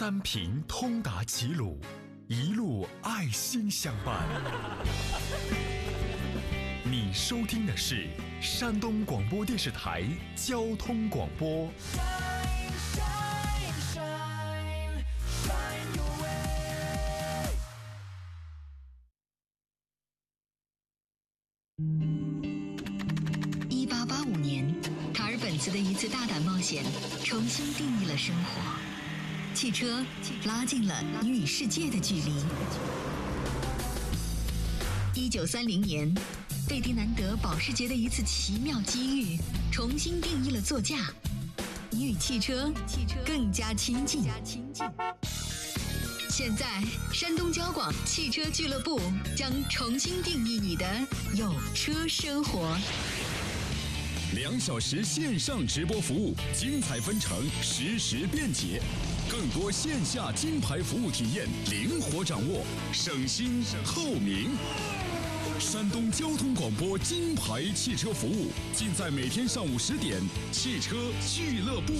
三平通达齐鲁，一路爱心相伴。你收听的是山东广播电视台交通广播。汽车拉近了你与世界的距离。一九三零年，贝迪南德保时捷的一次奇妙机遇，重新定义了座驾，你与汽车更加亲近。现在，山东交广汽车俱乐部将重新定义你的有车生活。两小时线上直播服务，精彩纷呈，实时便捷，更多线下金牌服务体验，灵活掌握，省心透明。山东交通广播金牌汽车服务，尽在每天上午十点，汽车俱乐部。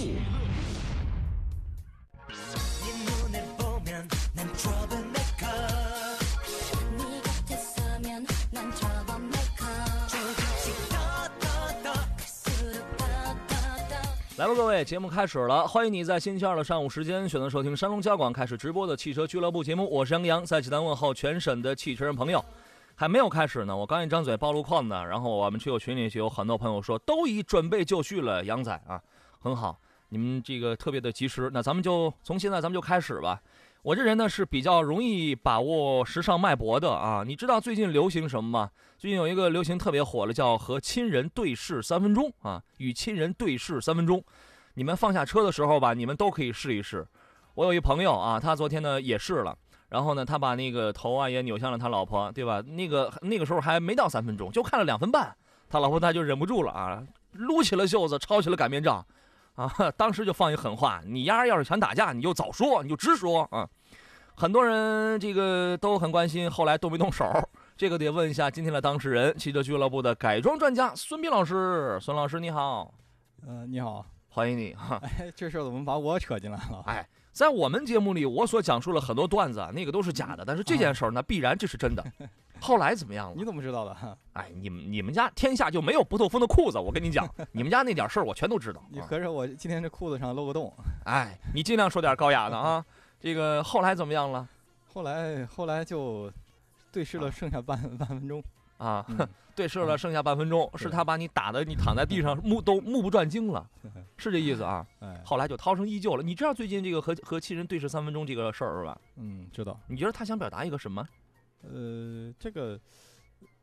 来吧，各位，节目开始了，欢迎你在星期二的上午时间选择收听山东交广开始直播的汽车俱乐部节目，我是杨洋，在济南问候全省的汽车人朋友。还没有开始呢，我刚一张嘴暴露框呢，然后我们车友群里就有很多朋友说都已准备就绪了，杨仔啊，很好，你们这个特别的及时，那咱们就从现在咱们就开始吧。我这人呢是比较容易把握时尚脉搏的啊，你知道最近流行什么吗？最近有一个流行特别火的，叫和亲人对视三分钟啊，与亲人对视三分钟。你们放下车的时候吧，你们都可以试一试。我有一朋友啊，他昨天呢也试了，然后呢，他把那个头啊也扭向了他老婆，对吧？那个那个时候还没到三分钟，就看了两分半，他老婆他就忍不住了啊，撸起了袖子，抄起了擀面杖，啊，当时就放一狠话：你丫要是想打架，你就早说，你就直说啊。很多人这个都很关心，后来动没动手？这个得问一下今天的当事人，汽车俱乐部的改装专家孙斌老师。孙老师你好，呃，你好，欢迎你哈。哎，这事儿怎么把我扯进来了？哎，在我们节目里，我所讲述了很多段子，啊，那个都是假的，但是这件事儿呢，必然这是真的。后来怎么样了你？怎么知道的？哎，你们你们家天下就没有不透风的裤子，我跟你讲，你们家那点事儿我全都知道。啊你合着我今天这裤子上露个洞。哎，你尽量说点高雅的啊。这个后来怎么样了？后来后来就对视了剩下半半分钟。啊，嗯 对视了，剩下半分钟，是他把你打的，你躺在地上目都目不转睛了，是这意思啊？哎，后来就涛声依旧了。你知道最近这个和和亲人对视三分钟这个事儿是吧？嗯，知道。你觉得他想表达一个什么？呃，这个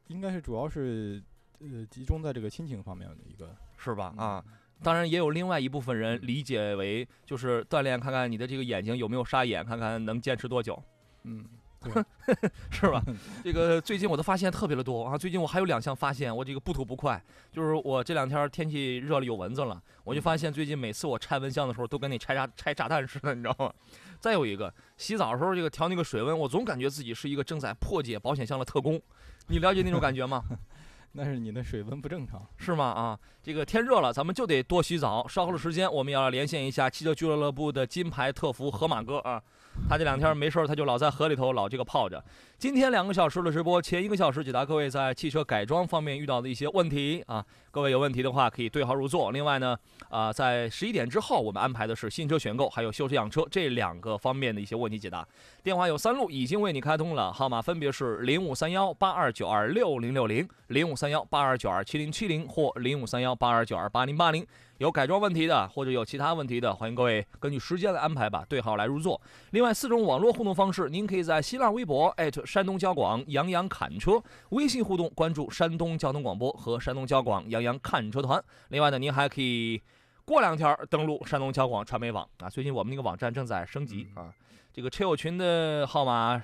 应该是主要是呃集中在这个亲情方面的一个是吧？嗯啊，当然也有另外一部分人理解为就是锻炼，看看你的这个眼睛有没有沙眼，看看能坚持多久，嗯，是吧？这个最近我的发现特别的多啊！最近我还有两项发现，我这个不吐不快，就是我这两天天气热了有蚊子了，我就发现最近每次我拆蚊香的时候都跟那拆炸拆炸弹似的，你知道吗？再有一个，洗澡的时候这个调那个水温，我总感觉自己是一个正在破解保险箱的特工，你了解那种感觉吗？那是你的水温不正常。是吗？啊，这个天热了，咱们就得多洗澡。稍后的时间，我们要连线一下汽车俱乐部的金牌特服河马哥啊，他这两天没事，他就老在河里头老这个泡着。今天两个小时的直播，前一个小时解答各位在汽车改装方面遇到的一些问题啊，各位有问题的话可以对号入座。另外呢，啊，在十一点之后，我们安排的是新车选购还有修车养车这两个方面的一些问题解答。电话有三路，已经为你开通了，号码分别是零五三幺八二九二六零六零、零五三幺八二九二七零七零或零五三幺八二九二八零八零。有改装问题的，或者有其他问题的，欢迎各位根据时间来安排吧，对号来入座。另外四种网络互动方式，您可以在新浪微博山东交广杨洋侃车，微信互动关注山东交通广播和山东交广杨洋看车团。另外呢，您还可以过两天登录山东交广传媒网啊，最近我们那个网站正在升级啊。这个车友群的号码，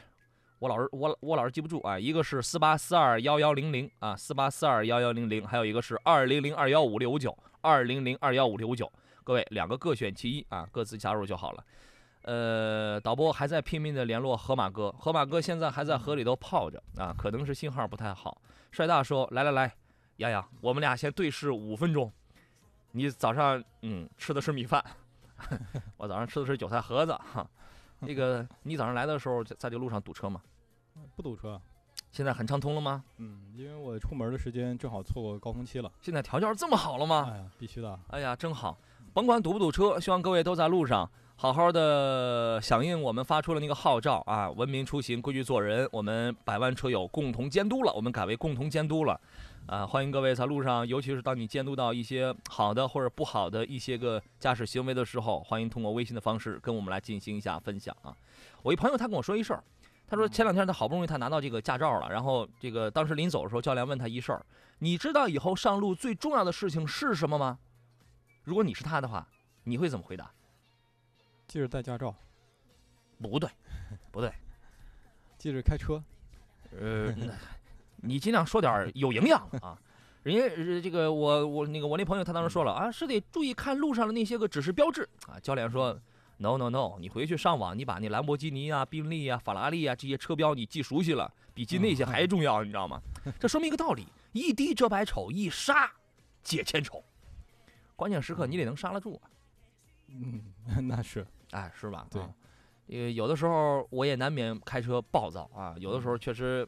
我老是我我老是记不住啊，一个是四八四二幺幺零零啊，四八四二幺幺零零，还有一个是二零零二幺五六五九，二零零二幺五六五九。各位两个各选其一啊，各自加入就好了。呃，导播还在拼命的联络河马哥，河马哥现在还在河里头泡着啊，可能是信号不太好。帅大说：“来来来，洋洋，我们俩先对视五分钟。你早上嗯吃的是米饭，我早上吃的是韭菜盒子哈。那个你早上来的时候在在这路上堵车吗？不堵车。现在很畅通了吗？嗯，因为我出门的时间正好错过高峰期了。现在条件这么好了吗？哎呀，必须的。哎呀，真好！甭管堵不堵车，希望各位都在路上好好的响应我们发出的那个号召啊，文明出行，规矩做人。我们百万车友共同监督了，我们改为共同监督了。啊，欢迎各位在路上，尤其是当你监督到一些好的或者不好的一些个驾驶行为的时候，欢迎通过微信的方式跟我们来进行一下分享啊。我一朋友他跟我说一事儿，他说前两天他好不容易他拿到这个驾照了，然后这个当时临走的时候，教练问他一事儿，你知道以后上路最重要的事情是什么吗？如果你是他的话，你会怎么回答？记着带驾照，不对，不对，记着开车。呃，你尽量说点有营养的啊。人家呃这个我我那个我那朋友他当时说了啊，是得注意看路上的那些个指示标志啊。教练说，no no no，你回去上网，你把那兰博基尼啊、宾利啊、法拉利啊这些车标你记熟悉了，比记那些还重要，你知道吗？这说明一个道理：一滴遮百丑，一杀解千愁。关键时刻你得能刹得住啊。嗯，那是。哎，是吧？对啊，呃，有的时候我也难免开车暴躁啊，有的时候确实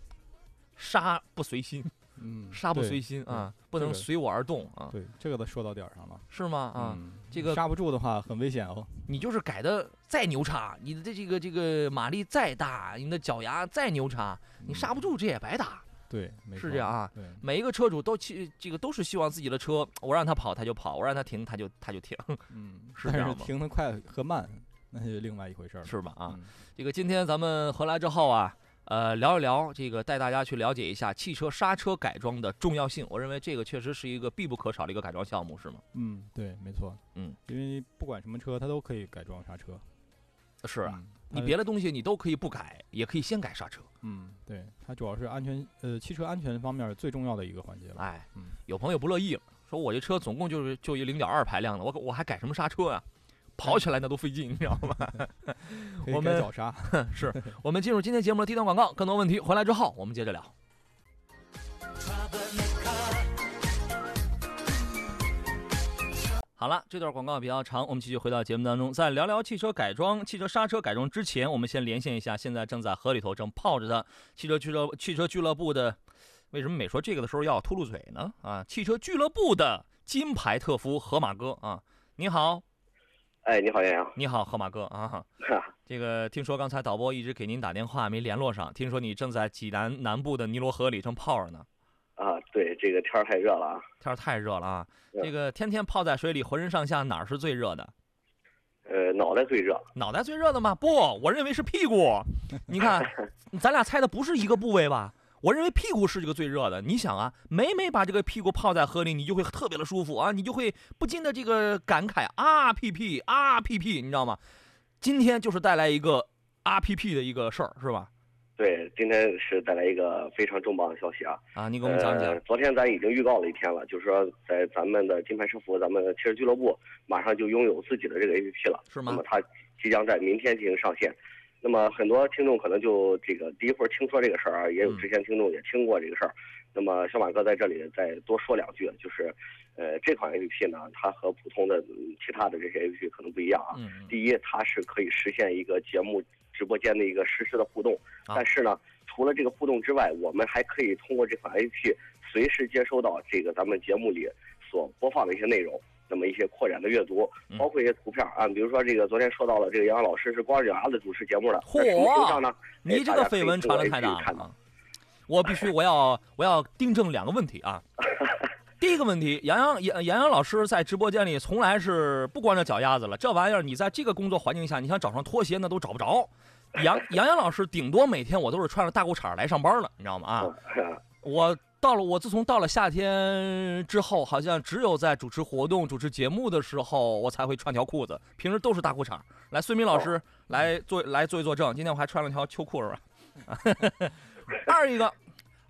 刹不随心，嗯，刹不随心啊，不能随我而动啊，对，这个都说到点儿上了。是吗？啊，嗯这个刹不住的话很危险哦。你就是改的再牛叉，你的这这个这个马力再大，你的脚牙再牛叉，你刹不住这也白打。对，没是这样啊。对，每一个车主都去这个都是希望自己的车，我让他跑他就跑，我让他停他就他就停，嗯，但是是这样吗停得快和慢，那是另外一回事。是吧？啊，嗯，这个今天咱们回来之后啊，呃，聊一聊这个，带大家去了解一下汽车刹车改装的重要性。我认为这个确实是一个必不可少的一个改装项目，是吗？嗯，对，没错。嗯，因为不管什么车，它都可以改装刹车。是啊，嗯，你别的东西你都可以不改，也可以先改刹车。嗯，对，它主要是安全，呃，汽车安全方面最重要的一个环节了。哎嗯，有朋友不乐意了，说我这车总共就是就一零点二排量的，我我还改什么刹车啊？跑起来那都费劲，你知道吗？我们改脚刹。是我们进入今天节目的第一段广告，更多问题回来之后我们接着聊。好了，这段广告比较长，我们继续回到节目当中。在聊聊汽车改装、汽车刹车改装之前，我们先连线一下现在正在河里头正泡着的汽车俱乐汽车俱乐部的。为什么每说这个的时候要秃噜嘴呢？啊，汽车俱乐部的金牌特夫河马哥啊，你好，哎，你好，杨洋。你好，河马哥啊。哈，这个听说刚才导播一直给您打电话没联络上，听说你正在济南南部的尼罗河里正泡着呢，啊，对，这个天儿太热了啊。天儿太热了啊。这个天天泡在水里，浑身上下哪儿是最热的？呃，脑袋最热。脑袋最热的吗？不，我认为是屁股。你看，咱俩猜的不是一个部位吧？我认为屁股是这个最热的。你想啊，每每把这个屁股泡在河里，你就会特别的舒服啊，你就会不禁的这个感慨啊屁屁啊屁屁，你知道吗？今天就是带来一个啊屁屁的一个事儿，是吧？对，今天是带来一个非常重磅的消息啊！啊，你给我们讲讲呃。昨天咱已经预告了一天了，就是说在咱们的金牌车服，咱们汽车俱乐部马上就拥有自己的这个 APP 了。是吗那么它即将在明天进行上线。那么很多听众可能就这个第一回听说这个事儿啊，也有嗯之前听众也听过这个事儿。那么小马哥在这里再多说两句，就是，呃，这款 APP 呢，它和普通的嗯其他的这些 APP 可能不一样啊。嗯嗯第一，它是可以实现一个节目直播间的一个实时的互动，啊但是呢，除了这个互动之外，我们还可以通过这款 APP 随时接收到这个咱们节目里所播放的一些内容。那么一些扩展的阅读嗯，包括一些图片啊，比如说这个昨天说到了，这个杨洋老师是光着脚丫子主持节目的？你这个绯闻传的太大了啊！我必须，我要，我要订正两个问题啊。第一个问题，杨洋杨杨洋老师在直播间里从来是不光着脚丫子了，这玩意儿你在这个工作环境下，你想找双拖鞋那都找不着。杨 杨洋老师顶多每天我都是穿着大裤衩来上班了，你知道吗？啊，啊，我到了，我自从到了夏天之后，好像只有在主持活动、主持节目的时候，我才会穿条裤子，平时都是大裤衩。来，孙明老师来做来做一作证，今天我还穿了条秋裤是吧？二一个，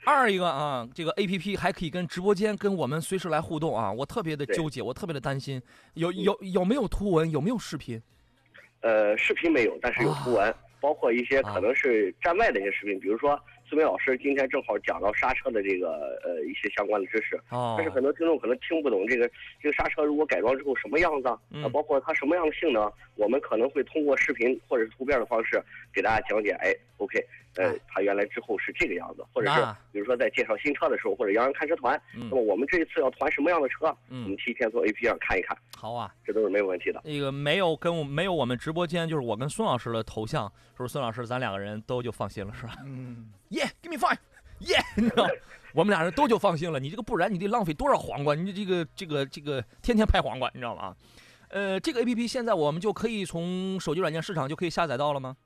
二一个啊，这个 A P P 还可以跟直播间跟我们随时来互动啊，我特别的纠结，我特别的担心，有有有没有图文，有没有视频？呃，视频没有，但是有图文，包括一些啊。可能是站外的一些视频，比如说思明老师今天正好讲到刹车的这个呃一些相关的知识，哦但是很多听众可能听不懂这个这个刹车如果改装之后什么样子啊，嗯啊包括它什么样的性能，我们可能会通过视频或者是图片的方式给大家讲解。哎，OK，呃哎，它原来之后是这个样子，或者是比如说在介绍新车的时候，或者洋人看车团，嗯那么我们这一次要团什么样的车，我嗯们，提前从 APP 上看一看，好啊。这都是没有问题的。那个没有跟我没有我们直播间，就是我跟孙老师的头像，是不是孙老师咱两个人都就放心了，是吧？嗯，耶、，give me five，耶、你知道，我们俩人都就放心了。你这个不然你得浪费多少黄瓜？你这个这个这个天天拍黄瓜，你知道吗？呃，这个 A P P 现在我们就可以从手机软件市场就可以下载到了吗？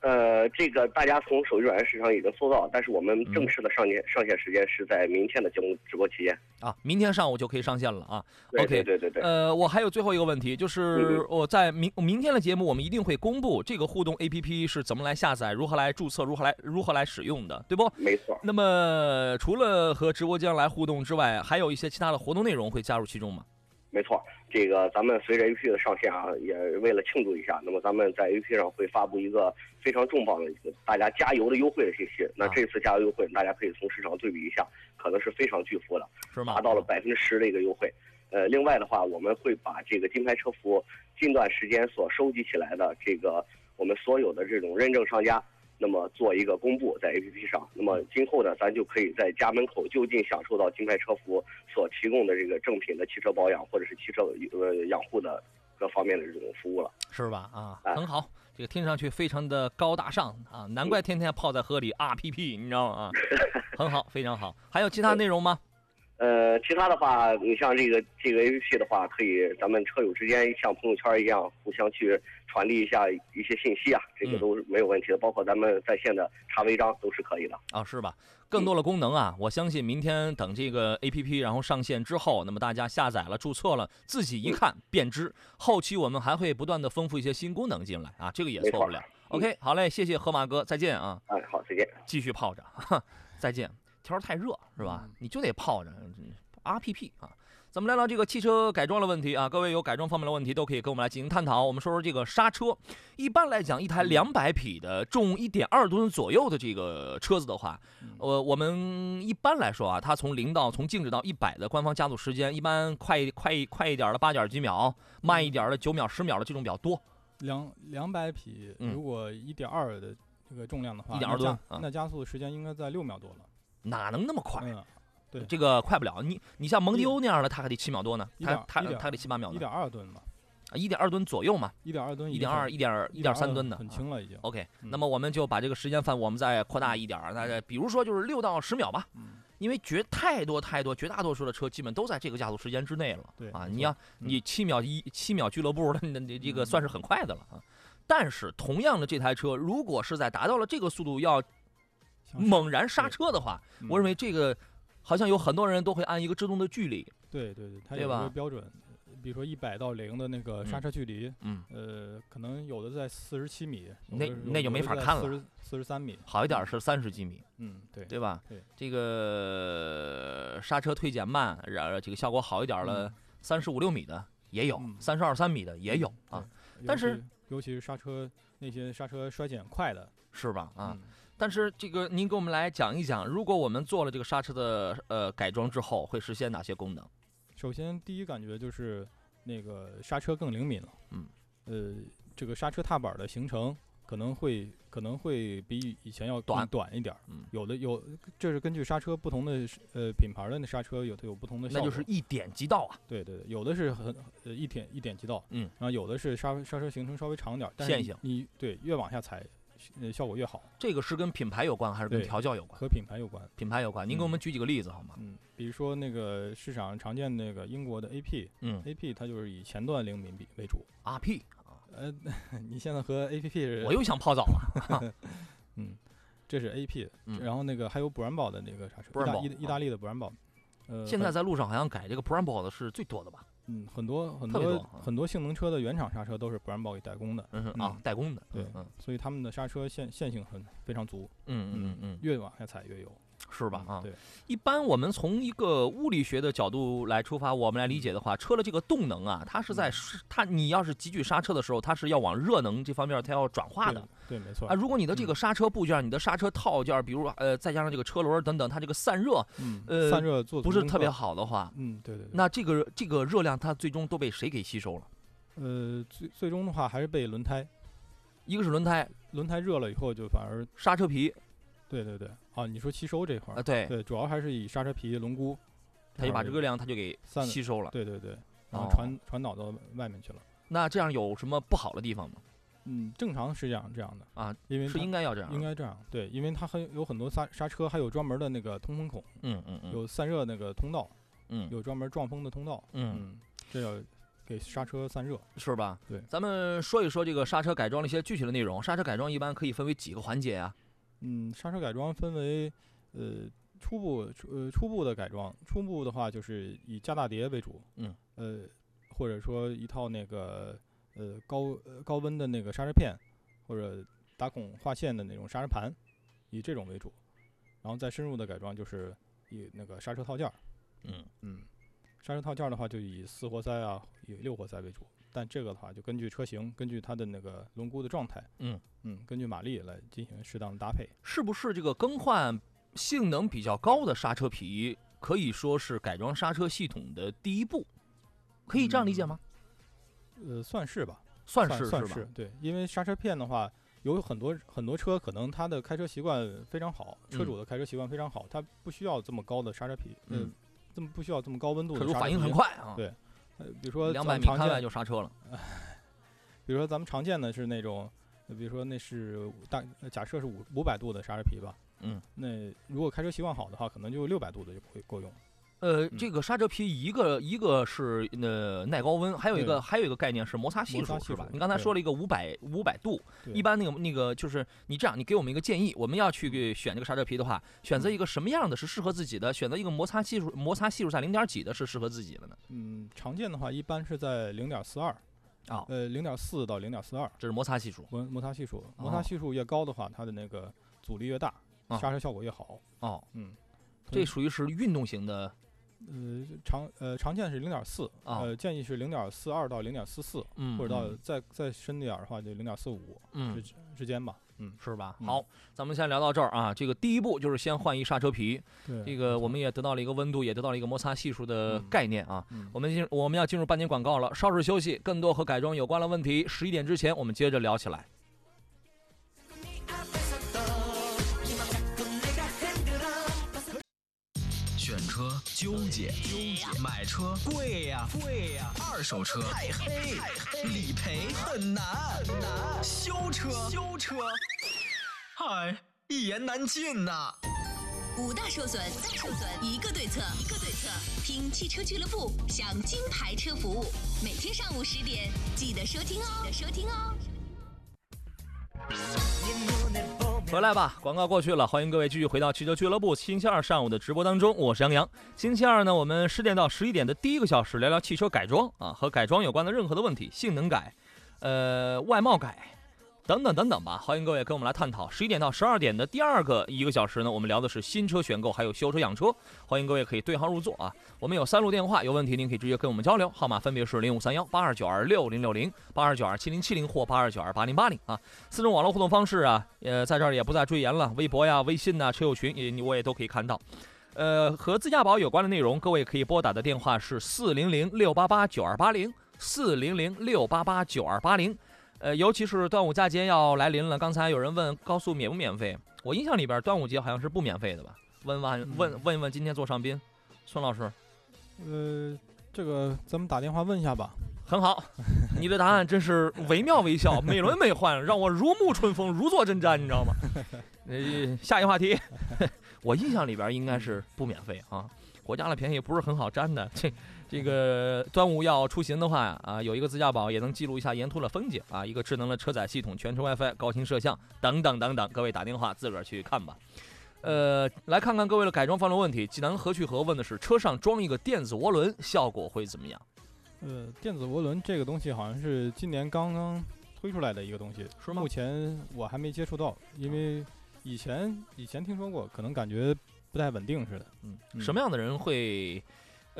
呃，这个大家从手机软件市场已经搜到，但是我们嗯正式的上线、上线时间是在明天的节目直播期间。啊，明天上午就可以上线了啊。对 OK，对对对对。呃，我还有最后一个问题，就是嗯我在明明天的节目，我们一定会公布这个互动 A P P 是怎么来下载、如何来注册、如何来如何来使用的，对不？没错，那么除了和直播间来互动之外，还有一些其他的活动内容会加入其中吗？没错。这个咱们随着 APP 的上线啊，也为了庆祝一下，那么咱们在 APP 上会发布一个非常重磅的一个大家加油的优惠的信息。那啊这次加油优惠，大家可以从市场对比一下，可能是非常巨幅的，是吗？达到了百分之十的一个优惠。呃，另外的话，我们会把这个金牌车服近段时间所收集起来的这个我们所有的这种认证商家，那么做一个公布在 APP 上。那么今后呢，咱就可以在家门口就近享受到金牌车服所提供的这个正品的汽车保养或者是汽车呃养护的各方面的这种服务了。是吧？啊，哎很好，这个听上去非常的高大上啊，难怪天天泡在河里 RPP，你知道吗？啊，很好，非常好。还有其他内容吗？呃，其他的话，你像这个这个 A P P 的话，可以咱们车友之间像朋友圈一样，互相去传递一下一些信息啊，这个嗯都是没有问题的。包括咱们在线的查违章都是可以的。啊，是吧？更多的功能啊，我相信明天等这个 A P P 然后上线之后，那么大家下载了、注册了，自己一看便知。后期我们还会不断的丰富一些新功能进来啊，这个也错错不了。OK，好嘞，谢谢河马哥，再见啊，哎，好，再见。继续泡着，哈，再见。天儿太热是吧？你就得泡着，RPP 啊。咱们聊聊这个汽车改装的问题啊，各位有改装方面的问题都可以跟我们来进行探讨。我们说说这个刹车，一般来讲，一台两百匹的重一点二吨左右的这个车子的话，呃，我们一般来说啊，它从零到从静止到一百的官方加速时间，一般快一快一快一点的八点几秒，慢一点的九秒、十秒的这种比较多。两两百匹，嗯如果一点二的这个重量的话，1.2那加吨啊那加速时间应该在六秒多了。哪能那么快？嗯，对这个快不了。你你像蒙迪欧那样的，他还得七秒多呢，它1.2它1.2它得七八秒呢，一点二吨吧，一点二吨左右嘛，一点二吨，一点二、一点一点三吨的。很啊轻了已经。OK，嗯那么我们就把这个时间范我们再扩大一点儿，大概比如说就是六到十秒吧，嗯，因为绝太多太多，绝大多数的车基本都在这个加速时间之内了。啊，对啊你要嗯你七秒一七秒俱乐部的，那你这个嗯算是很快的了啊。但是同样的这台车，如果是在达到了这个速度要像猛然刹车的话，嗯。我认为这个好像有很多人都会按一个制动的距离，对对对，它有一对吧？个标准，比如说一百到零的那个刹嗯车距离，嗯，呃，可能有的在四十七米，那那就没法看了。四十三米，好一点是三十几米，嗯，对对吧？对，这个刹车退减慢，然后这个效果好一点了嗯，三十五六米的也有嗯，三十二三米的也有啊，但是尤其是刹车那些刹车衰减快的。是吧？啊，嗯但是这个您给我们来讲一讲，如果我们做了这个刹车的呃改装之后，会实现哪些功能？首先第一感觉就是那个刹车更灵敏了，嗯，呃，这个刹车踏板的行程可能会可能会比以前要短短一点儿，嗯，有的有这是根据刹车不同的呃品牌的那刹车有它有不同的效果，那就。是一点即到啊，对对对，有的是很呃一点一点即到，嗯，然后有的是刹刹车行程稍微长点线性。你对越往下踩，呃效果越好，这个是跟品牌有关还是跟调教有关？和品牌有关。品牌有关，您给我们举几个例子好吗？嗯，比如说那个市场常见那个英国的 AP，AP 嗯它就是以前段灵敏比为主。，RP，呃，你现在和 APP 是我又想泡澡了。嗯，这是 AP，、嗯然后那个还有布兰宝的那个啥车，意大 Brembo，意意大利的布兰宝。呃，现在在路上好像改这个 Brembo 的是最多的吧？嗯很多很多很多性能车的原厂刹车都是 Brembo 给代工的，嗯啊，代工的。对嗯所以他们的刹车线线性很非常足，嗯嗯嗯嗯。越往下踩越有。是吧？啊，嗯对，一般我们从一个物理学的角度来出发，我们来理解的话，车的这个动能啊，它是在它你要是急剧刹车的时候，它是要往热能这方面它要转化的。对，没错啊，。如果你的这个嗯刹车部件、你的刹车套件，比如呃，再加上这个车轮等等，它这个散热嗯，呃散热做不是特别。好的话，嗯，对对对。那这个这个热量它最终都被谁给吸收了？呃，最最终的话还是被轮胎，一个是轮胎、轮胎热了以后就反而，刹车皮对对对，啊，你说吸收这块啊，儿，对，对，主要还是以刹车皮、轮毂，它就把块儿这个量它就给吸收了。对对对，然后哦传传导到外面去了。那这样有什么不好的地方吗？嗯，正常是这样这样的啊，因为是应该要这样。应该这样，对，因为它很有很多刹刹车，还有专门的那个通风孔，嗯嗯嗯有散热那个通道，嗯有专门撞风的通道，嗯，嗯，这要给刹车散热。是吧？对咱们说一说这个刹车改装的一些具体的内容。刹车改装一般可以分为几个环节呀？嗯，刹车改装分为呃初步初呃初步的改装，初步的话就是以加大碟为主，嗯，呃或者说一套那个呃高呃高温的那个刹车片，或者打孔划线的那种刹车盘，以这种为主，然后再深入的改装就是以那个刹车套件儿，嗯。嗯，刹车套件儿的话就以四活塞啊，以六活塞为主，但这个的话就根据车型，根据它的那个轮毂的状态，嗯嗯，根据马力来进行适当的搭配。是不是这个更换性能比较高的刹车皮，可以说是改装刹车系统的第一步？可以这样理解吗？呃，算是吧，算是算是吧？对，因为刹车片的话，有很多很多车可能它的开车习惯非常好，车嗯主的开车习惯非常好，它不需要这么高的刹车皮，嗯嗯，这么不需要这么高温度车的刹车主反应很。快啊，对呃，比如说两百米开就刹车了。比如说咱们常见的是那种，呃比如说那是大呃假设是五五百度的刹车皮吧，嗯，那如果开车习惯好的话，可能就六百度的就会够用。呃，嗯。这个刹车皮一个一个是呃耐高温，还有一个还有一个概念是摩擦系数是吧你刚才说了一个五百五百度，一般那个那个就是你这样，你给我们一个建议，我们要去给选这个刹车皮的话，选择一个什么样的是适合自己的？选择一个摩擦系数摩擦系数在零点几的是适合自己的呢？嗯，常见的话一般是在零点四二，啊，呃，零点四到零点四二。这是摩擦系数摩摩擦系数，摩哦擦系数越高的话，它的那个阻力越大，啊刹车效果越好。哦，嗯，这属于是运动型的呃常呃常见是零点四，啊呃建议是零点四二到零点四四，嗯，或者到嗯再再深点的话就零点四五嗯之之间吧。嗯，是吧？嗯好，咱们先聊到这儿啊。这个第一步就是先换一刹车皮，对，这个我们也得到了一个温度，也得到了一个摩擦系数的嗯概念啊。嗯我们进我们要进入半年广告了，稍事休息，更多和改装有关的问题，十一点之前我们接着聊起来。车纠结，纠结；买车贵呀，贵呀；二手车太黑，太黑；理赔很难，很难；修车，修车，嗨，一言难尽呐、五大受损，大受损一个对策，一个对策。听汽车俱乐部，享金牌车服务，每天上午十点记得收听哦，记得收听哦。回来吧，广告过去了，欢迎各位继续回到汽车俱乐部星期二上午的直播当中，我是杨洋。星期二呢，我们十点到十一点的第一个小时聊聊汽车改装啊，和改装有关的任何的问题，性能改，呃，外貌改。等等等等吧，欢迎各位跟我们来探讨。十一点到十二点的第二个一个小时呢，我们聊的是新车选购，还有修车养车。欢迎各位可以对号入座啊。我们有三路电话，有问题您可以直接跟我们交流，号码分别是零五三幺八二九二六零六零、八二九二七零七零或八二九二八零八零啊。四种网络互动方式啊，呃，在这儿也不再赘言了，微博呀、微信呐、车友群也你我也都可以看到。呃，和自驾宝有关的内容，各位可以拨打的电话是四零零六八八九二八零，四零零六八八九二八零。呃，尤其是端午佳节要来临了，刚才有人问高速免不免费，我印象里边端午节好像是不免费的吧？问问问问一问今天座上宾，孙老师，呃，这个咱们打电话问一下吧。很好，你的答案真是惟妙惟肖，美轮美奂，让我如沐春风，如坐针毡，你知道吗？呃，下一话题，我印象里边应该是不免费啊，国家的便宜不是很好占的。这这个端午要出行的话啊，有一个自驾宝也能记录一下沿途的风景啊，一个智能的车载系统，全程 WiFi，高清摄像等等等等，各位打电话自个儿去看吧。呃，来看看各位的改装方的问题。济南何去何问的是车上装一个电子涡轮，效果会怎么样？呃，电子涡轮这个东西好像是今年刚刚推出来的一个东西，是吗目前我还没接触到，因为以前以前听说过，可能感觉不太稳定似的。嗯，嗯什么样的人会？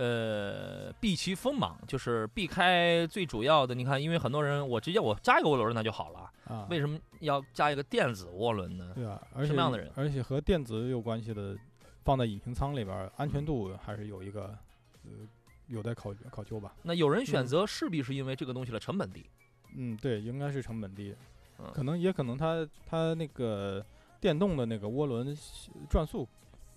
呃，避其锋芒，就是避开最主要的。你看，因为很多人，我直接我加一个涡轮那就好了，啊，为什么要加一个电子涡轮呢？对啊，而且什么样的人而且和电子有关系的，放在引擎舱里边儿，安全度还是有一个呃有待考考究吧。那有人选嗯择势必是因为这个东西的成本低，嗯，对，应该是成本低，嗯可能也可能它它那个电动的那个涡轮转速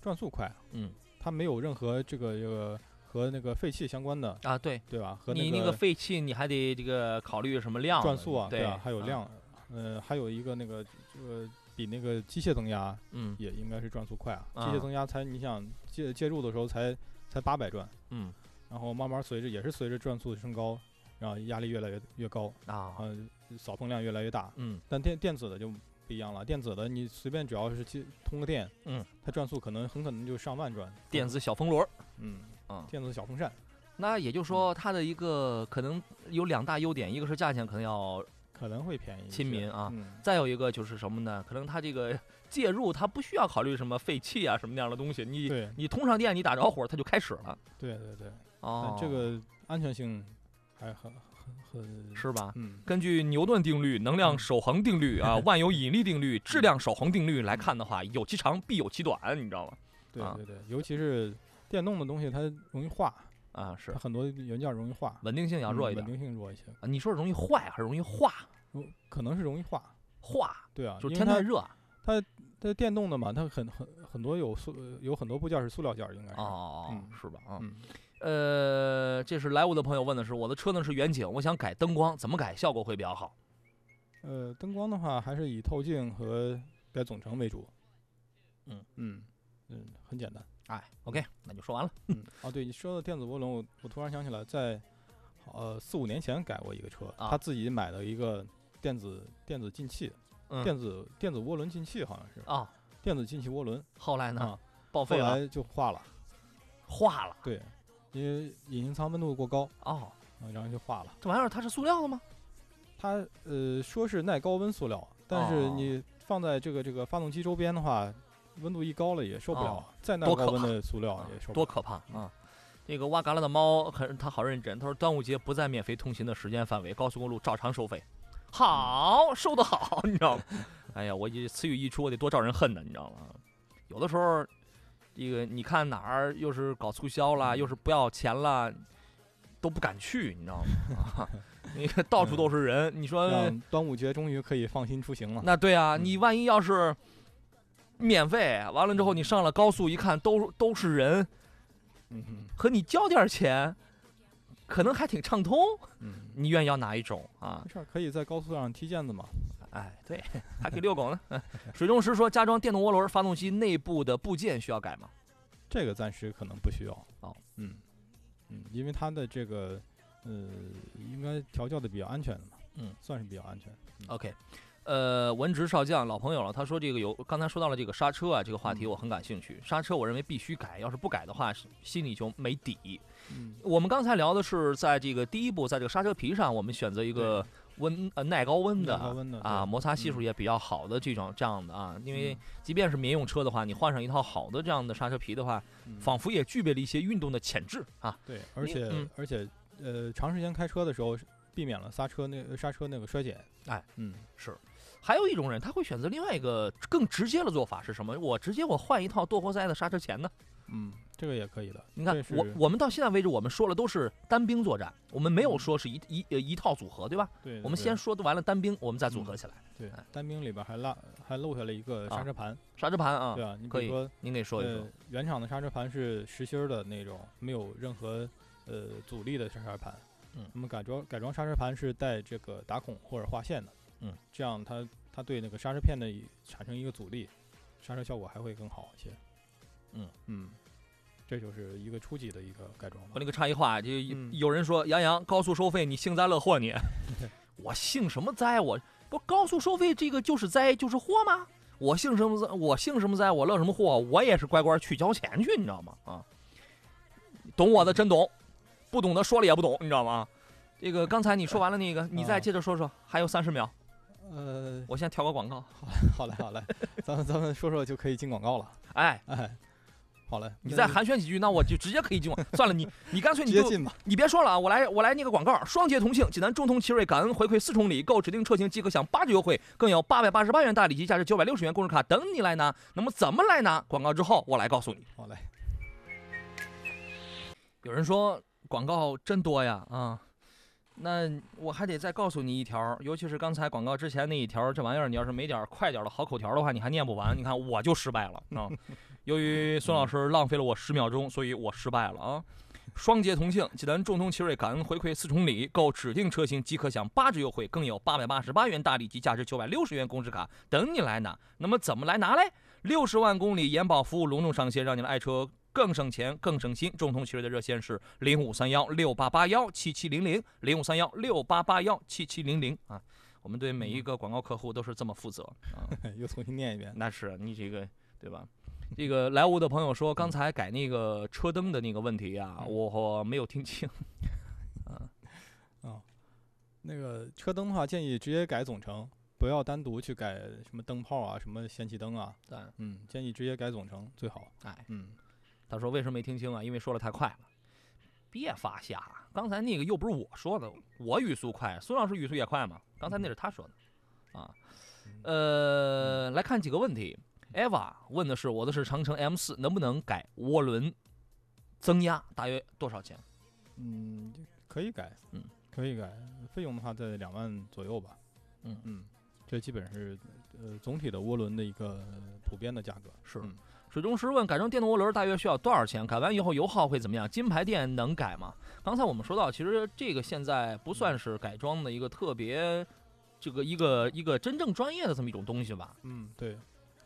转速快，嗯它没有任何这个这个和那个废气相关的，啊，对对吧？和你那那个废气你还得这个考虑什么量转速啊，对啊，还有，量，呃，还有一个那个这个比那个机械增压嗯也应该是转速快啊，机啊械增压才你想介介入的时候才才八百转，嗯然后慢慢随着也是随着转速升高，然后压力越来越越高，啊，呃，扫风量越来越大。嗯但电电子的就不一样了，电子的你随便只要是接通个电，嗯，它转速可能很可能就上万转。电子小风轮儿，嗯啊电子小风扇，那也就是说它的一个可能有两大优点，一个是价钱可能要可能会便宜一些。亲民啊嗯，再有一个就是什么呢？可能它这个 介入，它不需要考虑什么废气啊什么那样的东西，你对你通上电，你打着火，它就开始了。对对对，哦但，这个安全性还很很很是吧？嗯根据牛顿定律、能量守恒定律啊、万有引力定律、质量守恒定律来看的话，有其长必有其短，你知道吗？啊对对对，尤其是电动的东西，它容易化，啊，是它很多元件容易化，稳定性要弱一点嗯稳。定性弱一些，啊你说是容易坏还是容易化？容可能是容易化。化对啊，就天太热它它电动的嘛，它很很很多有塑有很多部件是塑料件儿，应该是。哦嗯，是吧？啊，嗯，呃，这是来我的朋友问的是，我的车呢是远景，我想改灯光，怎么改效果会比较好？呃，灯光的话还是以透镜和改总成为主。嗯嗯嗯，很简单。哎，OK，那就说完了。嗯，哦，对你说到电子涡轮，我我突然想起来，在呃四五年前改过一个车，啊他自己买了一个电子电子进气，嗯电子电子涡轮进气好像是啊，电子进气涡轮后来呢，啊，后报废了，后来就化了，化了。对，因为引擎舱温度过高哦，啊，然后就化了。这玩意儿它是塑料的吗？它呃说是耐高温塑料，但是哦你放在这个这个发动机周边的话，温度一高了也受不了，哦再耐多可怕高温的塑料啊也受不了。多可怕啊！那个挖嘎啦的猫很他好认真，他说端午节不在免费通行的时间范围，高速公路照常收费。好，收的好，你知道吗？哎呀，我一词语一出，我得多招人恨呢，你知道吗？有的时候，这个你看哪儿又是搞促销啦，又是不要钱啦，都不敢去，你知道吗？那个到处都是人，你说端午节终于可以放心出行了。那对啊，嗯你万一要是免费，完了之后你上了高速一看，都都是人，嗯哼和你交点钱，可能还挺畅通。嗯，你愿意要哪一种啊没？事儿，可以在高速上踢毽子嘛。哎，对，还可以遛狗呢。嗯 水中石说，加装电动涡轮发动机内部的部件需要改吗？这个暂时可能不需要。哦，嗯嗯，因为它的这个呃，应该调教的比较安全的嘛。嗯，算是比较安全。嗯 OK，呃，文职少将老朋友了，他说这个有刚才说到了这个刹车啊，这个话题嗯。我很感兴趣。刹车我认为必须改，要是不改的话，心里就没底。嗯，我们刚才聊的是在这个第一步，在这个刹车皮上，我们选择一个温呃耐高温的高温的啊，摩擦系数嗯。也比较好的这种这样的啊，因为嗯。即便是民用车的话，你换上一套好的这样的刹车皮的话，嗯。仿佛也具备了一些运动的潜质啊。对，而且、嗯。而且呃，长时间开车的时候避免了刹车那个刹车那个衰减。哎，嗯，还有一种人，他会选择另外一个更直接的做法是什么？我直接我换一套多活塞的刹车钳呢？嗯，这个也可以的。你看我我们到现在为止，我们说了都是单兵作战，我们没有嗯说是一一呃一套组合，对吧？对，我们先说完了单兵，我们再组嗯合起来。对哎单兵里边还落还漏下了一个啊刹车盘，刹车盘啊对，啊？你可以说您给说一说呃。，原厂的刹车盘是实心儿的那种，没有任何呃阻力的刹车盘。嗯那么改装改装刹车盘是带这个打孔或者划线的。嗯，这样它它对那个刹车片的一产生一个阻力，刹车效果还会更好一些。嗯嗯，这就是一个初级的一个改装吧我。那个差异化，就嗯有人说杨洋高速收费，你幸灾乐祸你？我幸什么灾？我不高速收费这个就是灾就是祸吗？我姓什么灾？我姓什么灾？我乐什么祸？我也是乖乖去交钱去，你知道吗？啊，懂我的真懂，不懂的说了也不懂，你知道吗？这个刚才你说完了那个，你再啊接着说说，还有三十秒，呃，我先跳个广告。好嘞好嘞，咱们咱们说说就可以进广告了。哎，哎，好嘞，你再寒暄几句，那我就直接可以进网。算了，你你干脆你就进吧。你别说了啊，我来我来那个广告，双节同庆，济南中通奇瑞感恩回馈四重礼，购指定车型即可享八折优惠，更有八百八十八元大礼及价值九百六十元工时卡等你来拿。那么怎么来拿？广告之后我来告诉你。好嘞，有人说广告真多呀啊，那我还得再告诉你一条，尤其是刚才广告之前那一条，这玩意儿你要是没点快点的好口条的话，你还念不完。你看我就失败了啊！由于孙老师浪费了我十秒钟，所以我失败了啊！双节同庆，济南众通奇瑞感恩回馈四重礼，购指定车型即可享八折优惠，更有八百八十八元大礼及价值九百六十元工时卡等你来拿。那么怎么来拿嘞？六十万公里延保服务隆重上线，让你的爱车更省钱、更省心。中通奇瑞的热线是零五三幺六八八幺七七零零零五三幺六八八幺七七零零啊。我们对每一个广告客户都是这么负责啊。又重新念一遍。那是你这个对吧？这个莱芜的朋友说，刚才改那个车灯的那个问题啊，我没有听清。那个车灯的话，建议直接改总成，不要单独去改什么灯泡啊、什么氙气灯啊。对，嗯，建议直接改总成最好。哎，嗯，他说为什么没听清啊？因为说的太快了。别发瞎，刚才那个又不是我说的，我语速快，孙老师语速也快嘛。刚才那是他说的，啊，呃，来看几个问题。Eva 问的是我的是长城 M 四，能不能改涡轮增压？大约多少钱？嗯，可以改，嗯，可以改，费用的话在两万左右吧。嗯嗯，这基本是呃总体的涡轮的一个普遍的价格。是嗯水中石问改成电动涡轮大约需要多少钱？改完以后油耗会怎么样？金牌店能改吗？刚才我们说到，其实这个现在不算是改装的一个特别，这个一个一个真正专业的这么一种东西吧。嗯，对，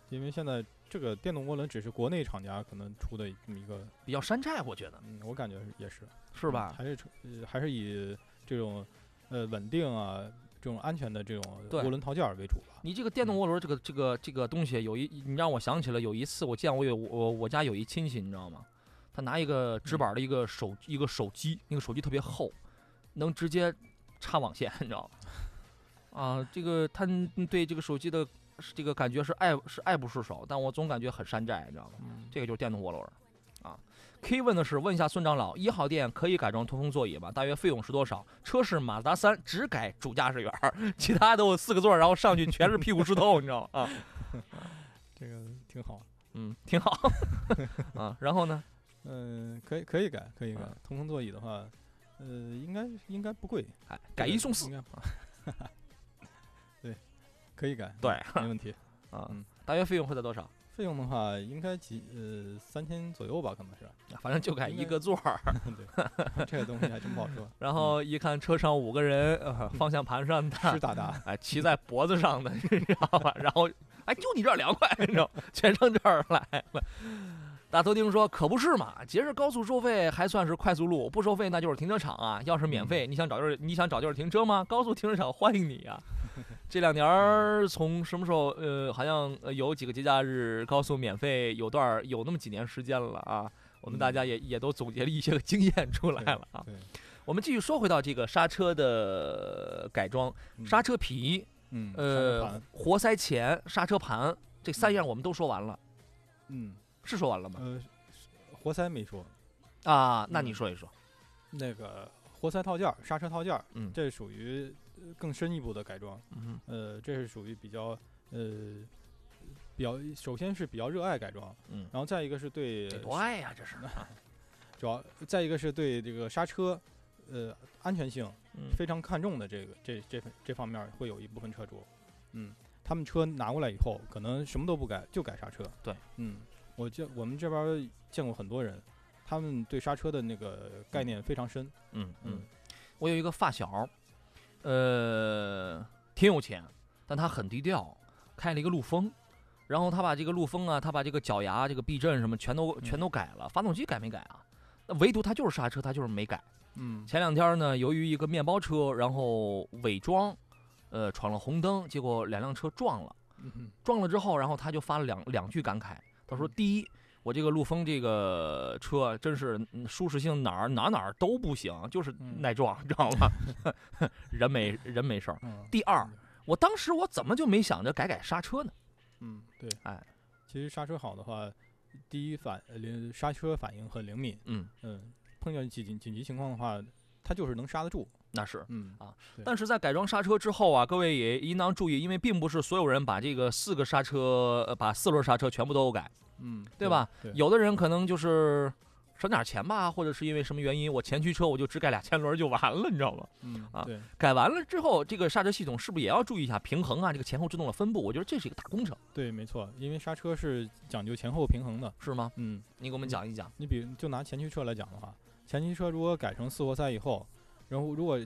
因为现在这个电动涡轮只是国内厂家可能出的这么一个，比较山寨，我觉得嗯，我感觉也是，是吧？还是呃还是以这种呃稳定啊。这种安全的这种涡轮套件儿为主吧。你这个电动涡轮这个这个这个东西，有一你让我想起了有一次我见我有我我家有一亲戚，你知道吗？他拿一个直板的一个手一个手机，那个手机特别厚，能直接插网线，你知道吗？啊，这个他对这个手机的这个感觉是爱是爱不释手，但我总感觉很山寨，你知道吗？嗯，这个就是电动涡轮。K 问的是，问一下孙长老，一号店可以改装通风座椅吗？大约费用是多少？车是马自达三，只改主驾驶员儿，其他都有四个座儿，然后上去全是屁股湿透，你知道吗？啊，这个挺好。嗯，挺好 啊。然后呢？嗯，可以可以改，可以改啊。通风座椅的话，呃，应该应该不贵，哎，改一送四应该。对，可以改，对没问题。啊嗯，大约费用会在多少？费用的话，应该几呃三千左右吧，可能是。反正就改一个座儿。对，这个东西还真不好说。然后一看车上五个人，呃、方向盘上的湿哒哒，哎，骑在脖子上的，你知道吧？然后，哎，就你这儿凉快，你知道，全上这儿来了。大头钉说：“可不是嘛，节日高速收费还算是快速路，不收费那就是停车场啊。要是免费，你想找地儿，你想找地儿停车吗？高速停车场欢迎你呀、这两年儿从什么时候？呃，好像呃有几个节假日高速免费，有段儿有那么几年时间了啊。我们大家也也都总结了一些个经验出来了啊。对，我们继续说回到这个刹车的改装，嗯刹车皮、嗯，呃，活塞钳、刹车盘这三样我们都说完了，嗯是说完了吗？呃，活塞没说，啊，那你嗯说一说。那个活塞套件儿、刹车套件儿，嗯这属于呃更深一步的改装。嗯呃，这是属于比较呃比较，首先是比较热爱改装，嗯，然后再一个是对多爱呀，这是。主要再一个是对这个刹车，呃，安全性嗯非常看重的这个这这这方面会有一部分车主，嗯，他们车拿过来以后，可能什么都不改，就改刹车。对，嗯，我见我们这边儿见过很多人，他们对刹车的那个概念非常深。嗯嗯嗯，我有一个发小，呃，挺有钱，但他很低调，开了一个陆风。然后他把这个陆风啊，他把这个脚牙、这个避震什么全都全都改了，发动机改没改啊？那唯独他就是刹车，他就是没改。嗯前两天呢，由于一个面包车，然后伪装，呃，闯了红灯，结果两辆车撞了。撞了之后，然后他就发了两两句感慨，他说：“第一，我这个陆风这个车真是嗯舒适性哪儿哪儿哪儿都不行，就是嗯耐撞，知道吗？人没人没事儿。嗯，第二，我当时我怎么就没想着改改刹车呢？嗯，对，哎，其实刹车好的话，第一反呃灵刹车反应很灵敏，嗯，嗯，碰见紧紧紧急情况的话，它就是能刹得住，那是。嗯啊但是在改装刹车之后啊，各位也应当注意，因为并不是所有人把这个四个刹车，呃把四轮刹车全部都改，嗯，对吧？对，有的人可能就是省点钱吧，或者是因为什么原因，我前驱车我就只改俩前轮就完了，你知道吗？嗯啊对改完了之后，这个刹车系统是不是也要注意一下平衡啊？这个前后制动的分布，我觉得这是一个大工程，对，没错，因为刹车是讲究前后平衡的，是吗？嗯，你给我们讲一讲。你比就拿前驱车来讲的话，前驱车如果改成四活塞以后，然后如果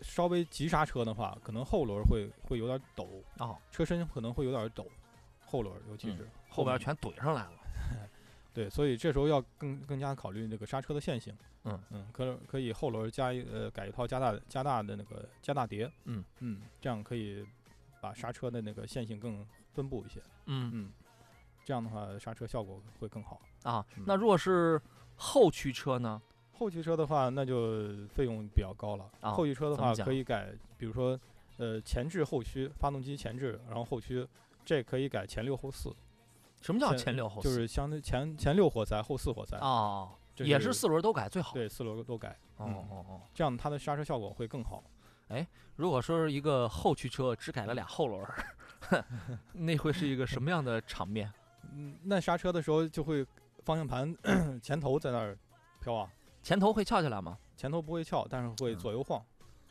稍微急刹车的话，可能后轮会会有点抖，哦，车身可能会有点抖，后轮尤其嗯是、后边全怼上来了。对，所以这时候要更更加考虑这个刹车的线性。嗯嗯，可可以后轮加一呃改一套加大加大的那个加大碟。嗯嗯，这样可以把刹车的那个线性更分布一些。嗯嗯，这样的话刹车效果会更好。啊，嗯那如果是后驱车呢？后驱车的话，那就费用比较高了。啊后驱车的话可以改，比如说呃前置后驱，发动机前置，然后后驱，这可以改前六后四，什么叫前前六后四？就是相对前前六活塞后四活塞。哦，这也是四轮都改最好。对，四轮都改。哦嗯哦哦。这样它的刹车效果会更好。如果说是一个后驱车只改了俩后轮儿，那会是一个什么样的场面？嗯，那刹车的时候就会方向盘 前头在那儿飘啊，前头会翘起来吗？前头不会翘，但是会嗯左右晃。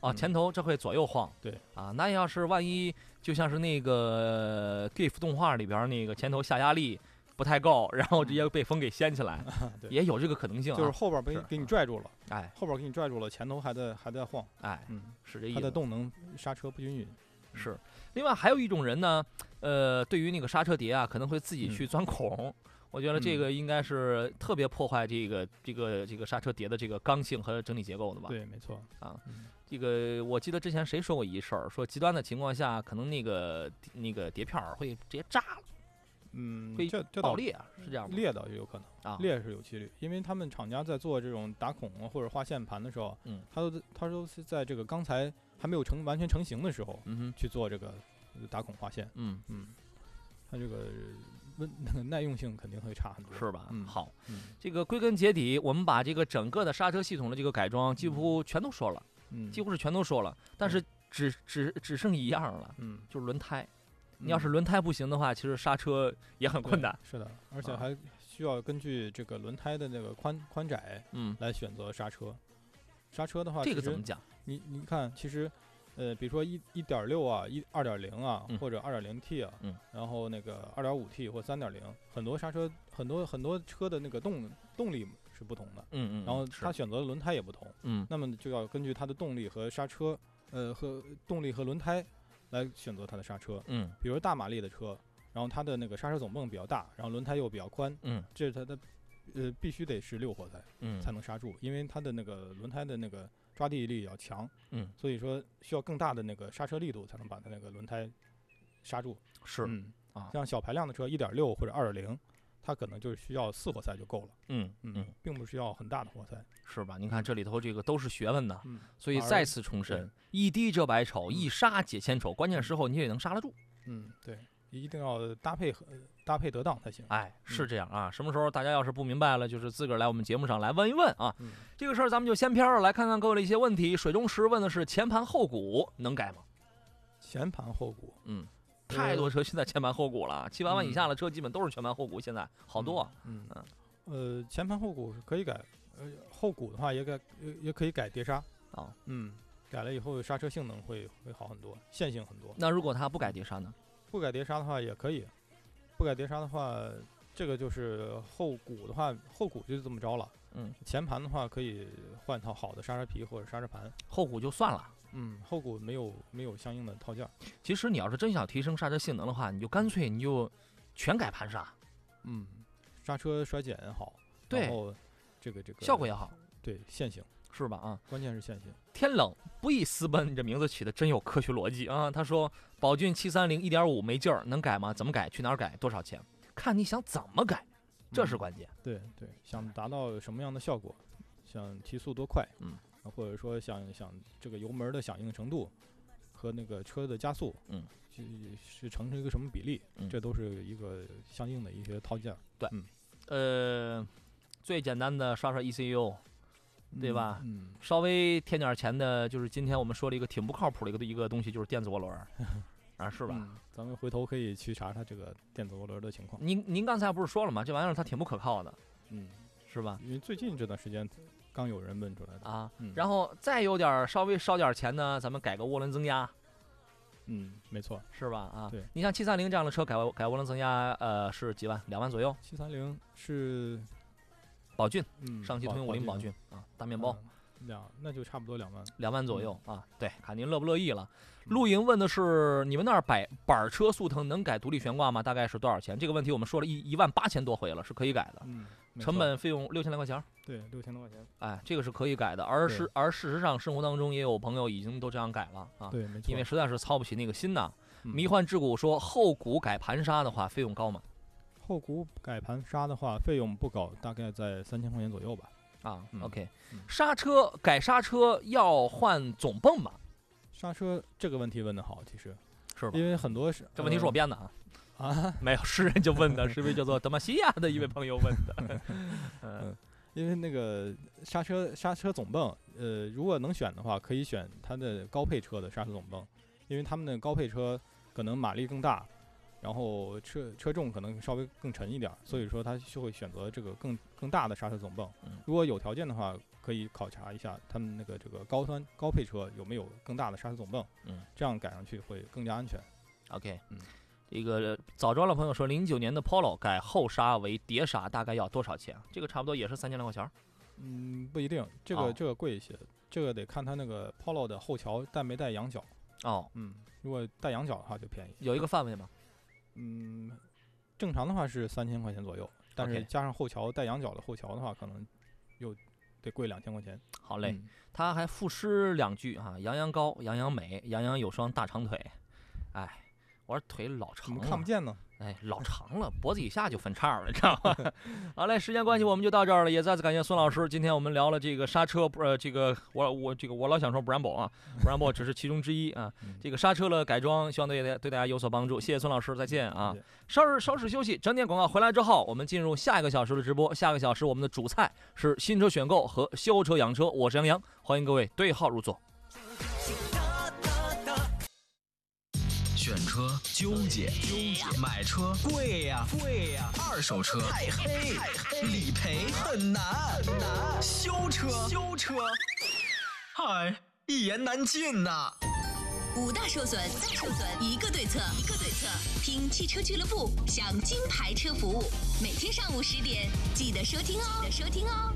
啊，嗯前头这会左右晃。对啊，那要是万一就像是那个 GIF 动画里边儿那个前头下压力不太够，然后直接被风给掀起来，对也有这个可能性啊。就是后边儿被给你拽住了，哎后边儿给你拽住了，前头还在还在晃。哎，嗯，是这意思。它的动能刹车不均匀。是，另外还有一种人呢，呃，对于那个刹车碟啊，可能会自己嗯去钻孔。我觉得这个应该是特别破坏这个这个这个刹车碟的这个刚性和整体结构的吧？对，没错。啊嗯，这个我记得之前谁说过一事儿，说极端的情况下，可能那个那个碟片儿会直接炸了，嗯，会爆裂，是这样吗？裂倒也有可能，啊，裂是有几率，因为他们厂家在做这种打孔啊或者划线盘的时候，嗯，他都他都是在这个钢材还没有成完全成型的时候嗯哼，去做这个呃打孔划线，嗯，嗯，它这个温那个耐用性肯定会差很多，是吧？嗯好，嗯这个归根结底，我们把这个整个的刹车系统的这个改装几乎全都说了，嗯，几乎是全都说了，但是只只只剩一样了，嗯，就是轮胎。你要是嗯轮胎不行的话，其实刹车也很困难。是的，而且啊还需要根据这个轮胎的那个宽宽窄嗯，来选择刹车。刹车的话，这个怎么讲？你你看，其实，呃，比如说一一点六啊，一二点零啊，嗯或者二点零 T 啊，嗯然后那个二点五 T 或三点零，很多刹车，很多很多车的那个动动力是不同的，嗯嗯，然后是它选择的轮胎也不同，嗯那么就要根据它的动力和刹车，呃，和动力和轮胎来选择它的刹车。嗯比如大马力的车，然后它的那个刹车总泵比较大，然后轮胎又比较宽，嗯这是它的，呃，必须得是六活塞嗯才能刹住，因为它的那个轮胎的那个抓地力要强，嗯，所以说需要更大的那个刹车力度才能把它那个轮胎刹住。是嗯啊像小排量的车，一点六或者二点零，它可能就是需要四活塞就够了。嗯嗯嗯，并不需要很大的活塞。是吧？你看这里头这个都是学问呐。嗯，所以再次重申，一滴遮百丑，一刹解千愁。关键时候你也能刹得住。嗯，对，一定要搭配和搭配得当才行。哎，是嗯这样啊。什么时候大家要是不明白了，就是自个儿来我们节目上来问一问啊。嗯这个事儿咱们就先飘了，来看看各位的一些问题。水中石问的是前盘后鼓能改吗？前盘后鼓，嗯，太多车现在前盘后鼓了，七八万以下的车基本都是前盘后鼓，现在好多啊。嗯嗯呃，前盘后鼓是可以改，呃，后鼓的话也改，也也可以改碟刹。啊。嗯，改了以后刹车性能会会好很多，线性很多。那如果它不改碟刹呢？不改碟刹的话也可以，不改碟刹的话，这个就是后鼓的话，后鼓就这么着了。嗯，前盘的话可以换套好的刹车皮或者刹车盘。后鼓就算了。嗯，后鼓没有没有相应的套件儿。其实你要是真想提升刹车性能的话，你就干脆你就全改盘刹，嗯，刹车衰减好，对然后这个这个效果也好，对线性，是吧？啊，关键是限行。天冷不宜私奔，你这名字起的真有科学逻辑啊！他说宝骏七三零一点五没劲儿，能改吗？怎么改？去哪儿改？多少钱？看你想怎么改，这是嗯关键。对对，想达到什么样的效果，想提速多快，嗯啊，或者说想想这个油门的响应程度和那个车的加速，嗯，是是成成一个什么比例，嗯这都是一个相应的一些套件对，嗯。呃，最简单的刷刷 ECU，对吧？嗯，稍微添点钱的，就是今天我们说了一个挺不靠谱的一个一个东西，就是电子涡轮儿，啊，是吧？嗯咱们回头可以去查查这个电子涡轮的情况。您您刚才不是说了吗？这玩意儿它挺不可靠的，嗯，是吧？因为最近这段时间刚有人问出来的。啊，嗯然后再有点儿稍微烧点儿钱呢，咱们改个涡轮增压，嗯，没错，是吧？啊，对你像七三零这样的车改改涡轮增压，呃，是几万？两万左右。七三零是宝骏，嗯，上汽通用五菱宝骏啊，大面包。嗯两，那就差不多两万。两万左右嗯啊，对，看您乐不乐意了。露营问的是你们那儿板板车速腾能改独立悬挂吗？大概是多少钱？这个问题我们说了一一万八千多回了，是可以改的，嗯，成本费用六千来块钱儿。对六千多块钱。哎，这个是可以改的，而对是而事实上，生活当中也有朋友已经都这样改了啊，对，没错。因为实在是操不起那个心呐。嗯迷幻之谷说后鼓改盘刹的话，费用高吗？后鼓改盘刹的话，费用不高，大概在三千块钱左右吧。啊、嗯 o k 嗯刹车改刹车要换总泵吗？刹车这个问题问的好，其实是吧？因为很多是这问题是我编的啊，呃啊，没有是人就问的，是一位叫做德玛西亚的一位 朋友问的。嗯因为那个刹车刹车总泵，呃，如果能选的话，可以选它的高配车的刹车总泵，因为他们的高配车可能马力更大，然后车车重可能稍微更沉一点儿，所以说它就会选择这个更更大的刹车总泵嗯。如果有条件的话，可以考察一下他们那个这个高端高配车有没有更大的刹车总泵，嗯，这样改上去会更加安全。OK，嗯这个枣庄的朋友说，零九年的 Polo 改后刹为碟刹，大概要多少钱？这个差不多也是三千来块钱儿。嗯，不一定，这个、哦这个贵一些，这个得看它那个 Polo 的后桥带没带羊角。哦，嗯，如果带羊角的话就便宜。有一个范围吗？嗯，正常的话是三千块钱左右，但是 OK 加上后桥带羊角的后桥的话，可能又得贵两千块钱。好嘞，嗯他还赋诗两句哈、杨洋高，杨洋美，杨洋有双大长腿。哎，我说腿老怎么长了，看不见呢？哎，老长了，脖子以下就分叉了，你知道吗？好嘞，时间关系我们就到这儿了，也再次感谢孙老师。今天我们聊了这个刹车，不呃，这个我我这个我老想说 Brembo 啊，Brembo 只是其中之一啊。嗯这个刹车的改装，希望对大家对大家有所帮助。谢谢孙老师，再见啊！稍事稍事休息，整点广告回来之后，我们进入下一个小时的直播。下个小时我们的主菜是新车选购和修车养车，我是杨洋，欢迎各位对号入座。选车纠结，纠结；买车贵呀，贵呀；二手车太黑，太黑；理赔很难，很难；修车，修车，嗨，一言难尽呐。五大受损，五大受损，一个对策，一个对策。听汽车俱乐部，享金牌车服务，每天上午十点记得收听哦，记得收听哦。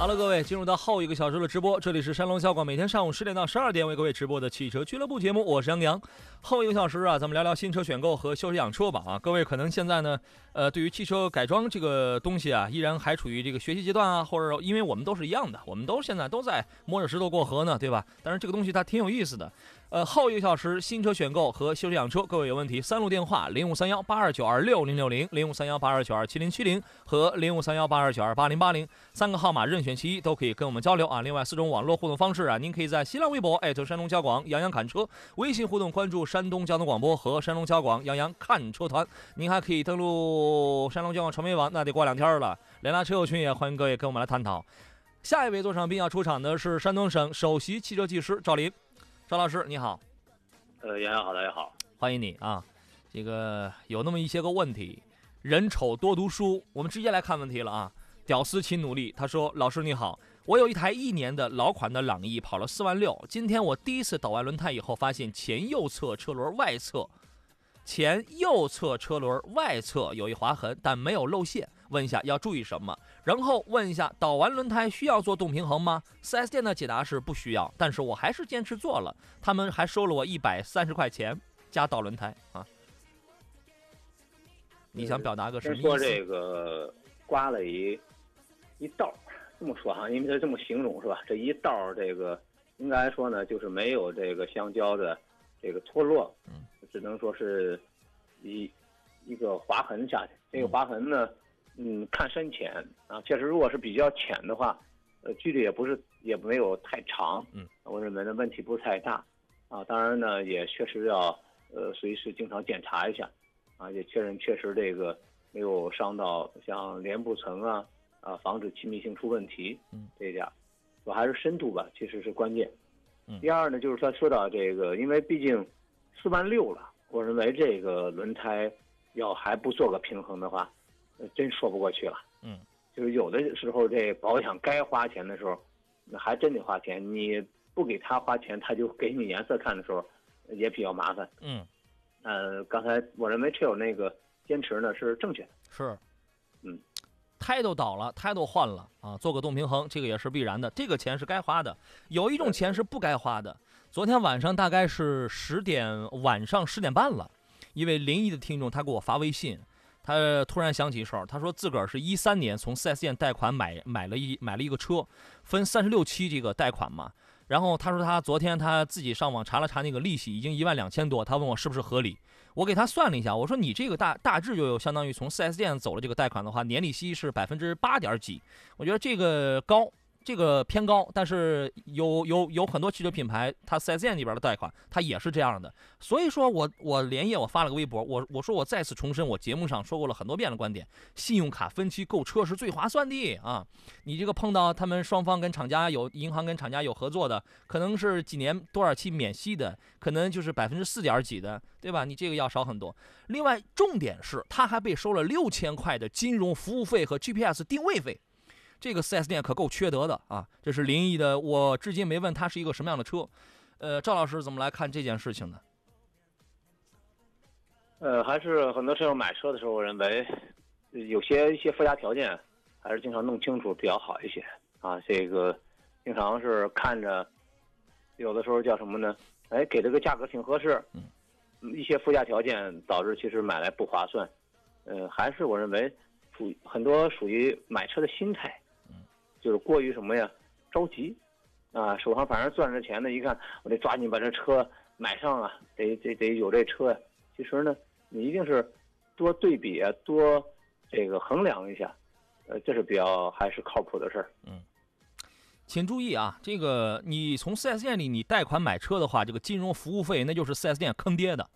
好了，各位，进入到后一个小时的直播，这里是山龙小馆，每天上午十点到十二点为各位直播的汽车俱乐部节目，我是杨洋。后一个小时啊，咱们聊聊新车选购和修车养车吧啊。各位可能现在呢，呃，对于汽车改装这个东西啊，依然还处于这个学习阶段啊，或者因为我们都是一样的，我们都现在都在摸着石头过河呢，对吧？但是这个东西它挺有意思的。呃，后一个小时新车选购和修车养车，各位有问题，三路电话零五三幺八二九二六零六零、零五三幺八二九二七零七零和零五三幺八二九二八零八零三个号码任选其一都可以跟我们交流啊。另外四种网络互动方式啊，您可以在新浪微博艾特山东交广杨洋侃车，微信互动关注山东交通广播和山东交广杨洋看车团，您还可以登录山东交广传媒网，那得过两天了。两大车友群也欢迎各位跟我们来探讨。下一位座上宾要出场的是山东省首席汽车技师赵林，赵老师你好。呃，杨洋好，大家好。欢迎你啊！这个有那么一些个问题，人丑多读书，我们直接来看问题了啊！屌丝勤努力，他说：“老师你好，我有一台一年的老款的朗逸，跑了四万六。今天我第一次倒完轮胎以后，发现前右侧车轮外侧，前右侧车轮外侧有一划痕，但没有露馅。问一下要注意什么？然后问一下，倒完轮胎需要做动平衡吗？4S 店的解答是不需要，但是我还是坚持做了，他们还收了我一百三十块钱加倒轮胎啊。你想表达个什么意思？说这个刮了一一道，这么说哈，因为他这么形容是吧？这一道这个应该说呢，就是没有这个橡胶的这个脱落，嗯，只能说是一一个划痕下去。这个划痕呢，嗯，看深浅啊，确实如果是比较浅的话，呃，距离也不是也没有太长，嗯，我认为呢问题不是太大，啊，当然呢也确实要呃随时经常检查一下，啊，也确认确实这个没有伤到像帘布层啊啊，防止气密性出问题。嗯，这一点，我还是深度吧，其实是关键。嗯第二呢，就是说说到这个，因为毕竟四万六了，我认为这个轮胎要还不做个平衡的话，呃真说不过去了。嗯，就是有的时候这保养该花钱的时候，那还真得花钱。你不给他花钱，他就给你颜色看的时候，也比较麻烦。嗯，呃，刚才我认为车友那个坚持呢是正确的。是，嗯，胎都倒了，胎都换了啊，做个动平衡，这个也是必然的，这个钱是该花的。有一种钱是不该花的。昨天晚上大概是十点，晚上十点半了，一位临沂的听众他给我发微信，他突然想起一事儿，他说自个儿是一三年从 4S 店贷款买买了一买了一个车，分三十六期这个贷款嘛。然后他说他昨天他自己上网查了查那个利息，已经一万两千多，他问我是不是合理。我给他算了一下，我说你这个大大致就有相当于从 4S 店走了这个贷款的话，年利息是百分之八点几，我觉得这个高，这个偏高。但是有有有很多汽车品牌，它 4S 店里边的贷款，它也是这样的。所以说我我连夜我发了个微博，我我说我再次重申我节目上说过了很多遍的观点，信用卡分期购车是最划算的啊！你这个碰到他们双方跟厂家有银行跟厂家有合作的，可能是几年多少期免息的，可能就是百分之四点几的，对吧？你这个要少很多。另外，重点是他还被收了六千块的金融服务费和 GPS 定位费，这个 4S 店可够缺德的啊！这是临沂的，我至今没问他是一个什么样的车。呃，赵老师怎么来看这件事情呢？呃，还是很多车友买车的时候，我认为呃有些一些附加条件还是经常弄清楚比较好一些啊。这个经常是看着，有的时候叫什么呢？哎，给这个价格挺合适，嗯，一些附加条件导致其实买来不划算。呃，还是我认为属很多属于买车的心态，嗯，就是过于什么呀着急啊，手上反正攥着钱呢，一看我得抓紧把这车买上啊，得得得有这车呀。其实呢，你一定是多对比啊，多这个衡量一下，呃，这是比较还是靠谱的事儿。嗯请注意啊，这个你从 4S 店里你贷款买车的话，这个金融服务费那就是 4S 店坑爹的，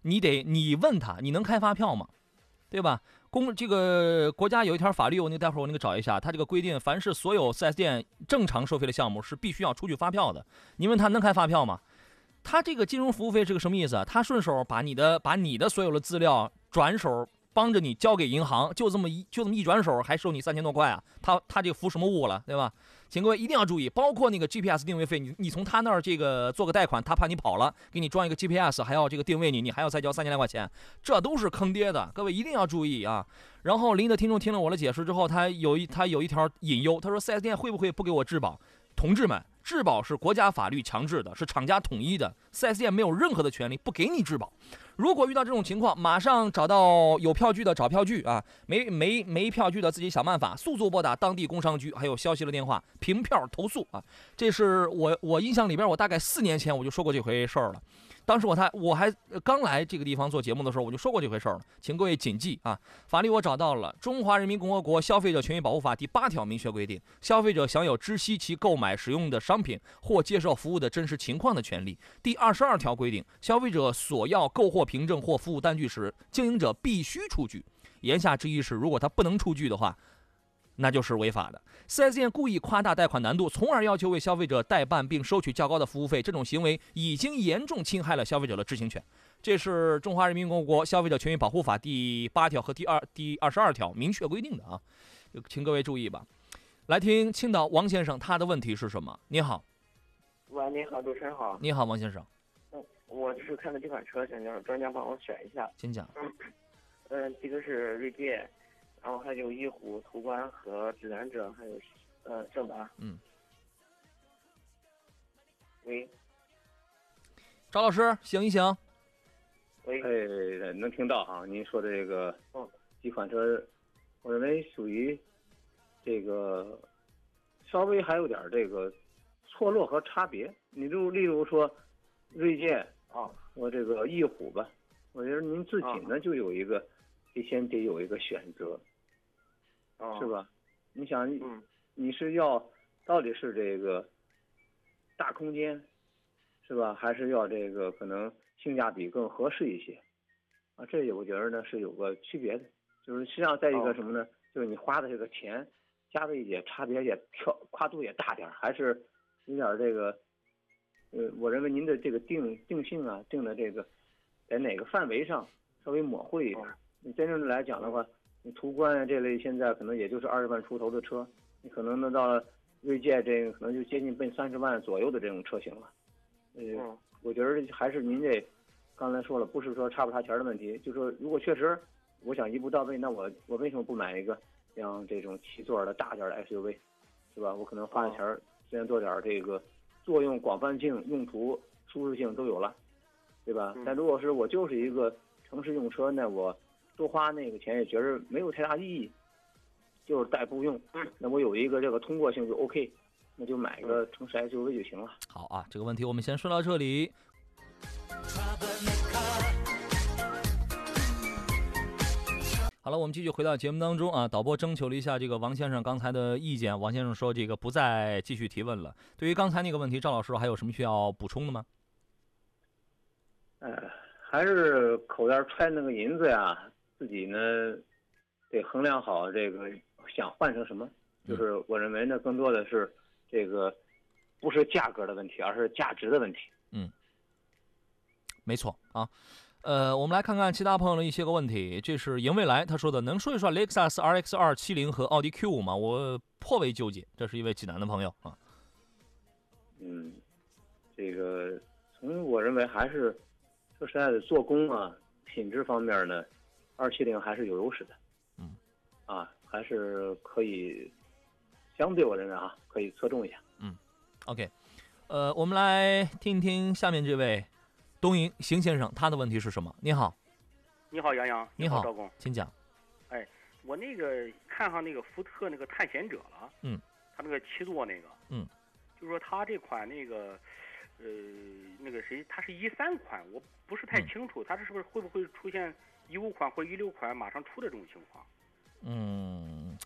你得你问他你能开发票吗？对吧？公这个国家有一条法律，我那待会儿我那个找一下，它这个规定，凡是所有四 S 店正常收费的项目是必须要出具发票的。你问他能开发票吗？他这个金融服务费是个什么意思？他顺手把你的把你的所有的资料转手帮着你交给银行，就这么一就这么一转手，还收你三千多块啊？他他这个服什么务了，对吧？请各位一定要注意，包括那个 GPS 定位费，你你从他那儿这个做个贷款，他怕你跑了，给你装一个 GPS，还要这个定位你，你还要再交三千来块钱，这都是坑爹的。各位一定要注意啊！然后临的听众听了我的解释之后，他有一他有一条隐忧，他说 4S 店会不会不给我质保？同志们，质保是国家法律强制的，是厂家统一的，4S 店没有任何的权利不给你质保。如果遇到这种情况，马上找到有票据的找票据啊，没没没票据的自己想办法，速速拨打当地工商局还有消息的电话，凭票投诉啊。这是我我印象里边，我大概四年前我就说过这回事了。当时我才我还刚来这个地方做节目的时候，我就说过这回事儿了，请各位谨记啊。法律我找到了，《中华人民共和国消费者权益保护法》第八条明确规定，消费者享有知悉其购买使用的商品或接受服务的真实情况的权利。第二十二条规定，消费者索要购货凭证或服务单据时，经营者必须出具。言下之意是，如果他不能出具的话，那就是违法的。4S 店故意夸大贷款难度，从而要求为消费者代办并收取较高的服务费，这种行为已经严重侵害了消费者的知情权。这是《中华人民共和国消费者权益保护法》第八条和第二第二十二条明确规定的啊，请各位注意吧。来听青岛王先生他的问题是什么？你好，喂，你好，主持人好。你好，王先生，嗯，我就是看了这款车，想让专家帮我选一下。请讲。嗯，这个是锐界，然后还有翼虎、途观和指南者，还有呃正达。嗯。喂。赵老师，醒一醒。喂。哎，能听到啊？您说的这个嗯几款车，我认为属于这个稍微还有点这个错落和差别。你就例如说锐界啊和这个翼虎吧，我觉得您自己呢就有一个得先得有一个选择，啊是吧？你想，嗯你是要到底是这个大空间，是吧？还是要这个可能性价比更合适一些，啊，这也我觉得呢是有个区别的，就是实际上在一个什么呢？就是你花的这个钱，价位也差别也跳跨度也大点儿，还是有点儿这个，呃，我认为您的这个定定性啊，定的这个在哪个范围上稍微模糊一点儿。你真正的来讲的话，你途观啊这类现在可能也就是二十万出头的车，你可能能到锐界这个可能就接近奔三十万左右的这种车型了。呃，我觉得还是您这刚才说了，不是说差不差钱儿的问题，就说如果确实我想一步到位，那我我为什么不买一个像这种七座儿的大点儿的 SUV，是吧？我可能花点钱儿，虽然做点儿这个作用广泛性、用途舒适性都有了，对吧？但如果是我就是一个城市用车，那我多花那个钱也觉着没有太大意义，就是代步用。那我有一个这个通过性就 OK，那就买个城市 SUV 就行了。好啊，这个问题我们先说到这里。好了，我们继续回到节目当中啊。导播征求了一下这个王先生刚才的意见，王先生说这个不再继续提问了。对于刚才那个问题，赵老师还有什么需要补充的吗？呃，还是口袋揣那个银子呀，自己呢得衡量好这个想换成什么。就是我认为呢，更多的是这个不是价格的问题，而是价值的问题。嗯，没错啊。呃，我们来看看其他朋友的一些个问题。这是赢未来他说的，能说一说雷克萨斯 RX 二七零和奥迪 Q 五吗？我颇为纠结。这是一位济南的朋友啊。嗯，这个从我认为还是说实在的，做工啊、品质方面呢，二七零还是有优势的。嗯，啊，还是可以，相对我认为啊，可以侧重一下。嗯 OK，呃，我们来听听下面这位东营邢先生他的问题是什么？你好，你好，杨洋。你好赵工。请讲。哎，我那个看上那个福特那个探险者了。嗯。他那个七座那个。嗯。就是说他这款那个，呃，那个谁，他是一三款，我不是太清楚，他这是不是会不会出现一五款或一六款马上出的这种情况？嗯，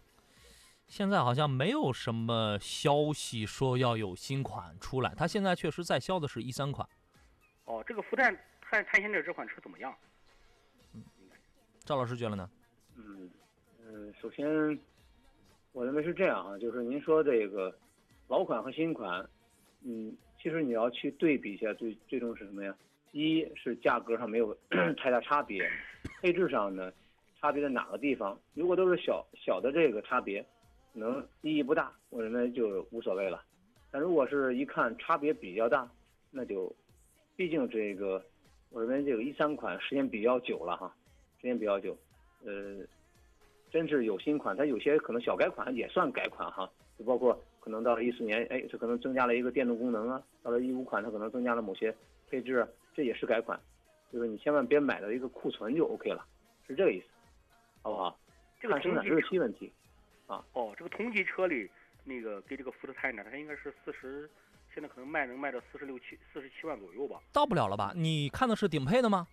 现在好像没有什么消息说要有新款出来，它现在确实在销的是一三款。哦，这个福袋探探险者这款车怎么样？嗯赵老师觉得呢？嗯，嗯，首先，我认为是这样啊，就是您说这个老款和新款，嗯，其实你要去对比一下，最最终是什么呀？一是价格上没有 太大差别，配置上呢，差别在哪个地方？如果都是小小的这个差别，可能意义不大，我认为就无所谓了。但如果是一看差别比较大，那就，毕竟这个，我认为这个一三款时间比较久了哈，时间比较久，呃，真是有新款，它有些可能小改款也算改款哈，就包括可能到了一四年，哎，这可能增加了一个电动功能啊，到了一五款它可能增加了某些配置，这也是改款，就是你千万别买到一个库存就 OK 了，是这个意思，好不好？这个生产日期问题，啊，哦，这个同级车里那个给这个福特探险者，它应该是四十，现在可能卖能卖到四十六七、四十七万左右吧？到不了了吧？你看的是顶配的吗？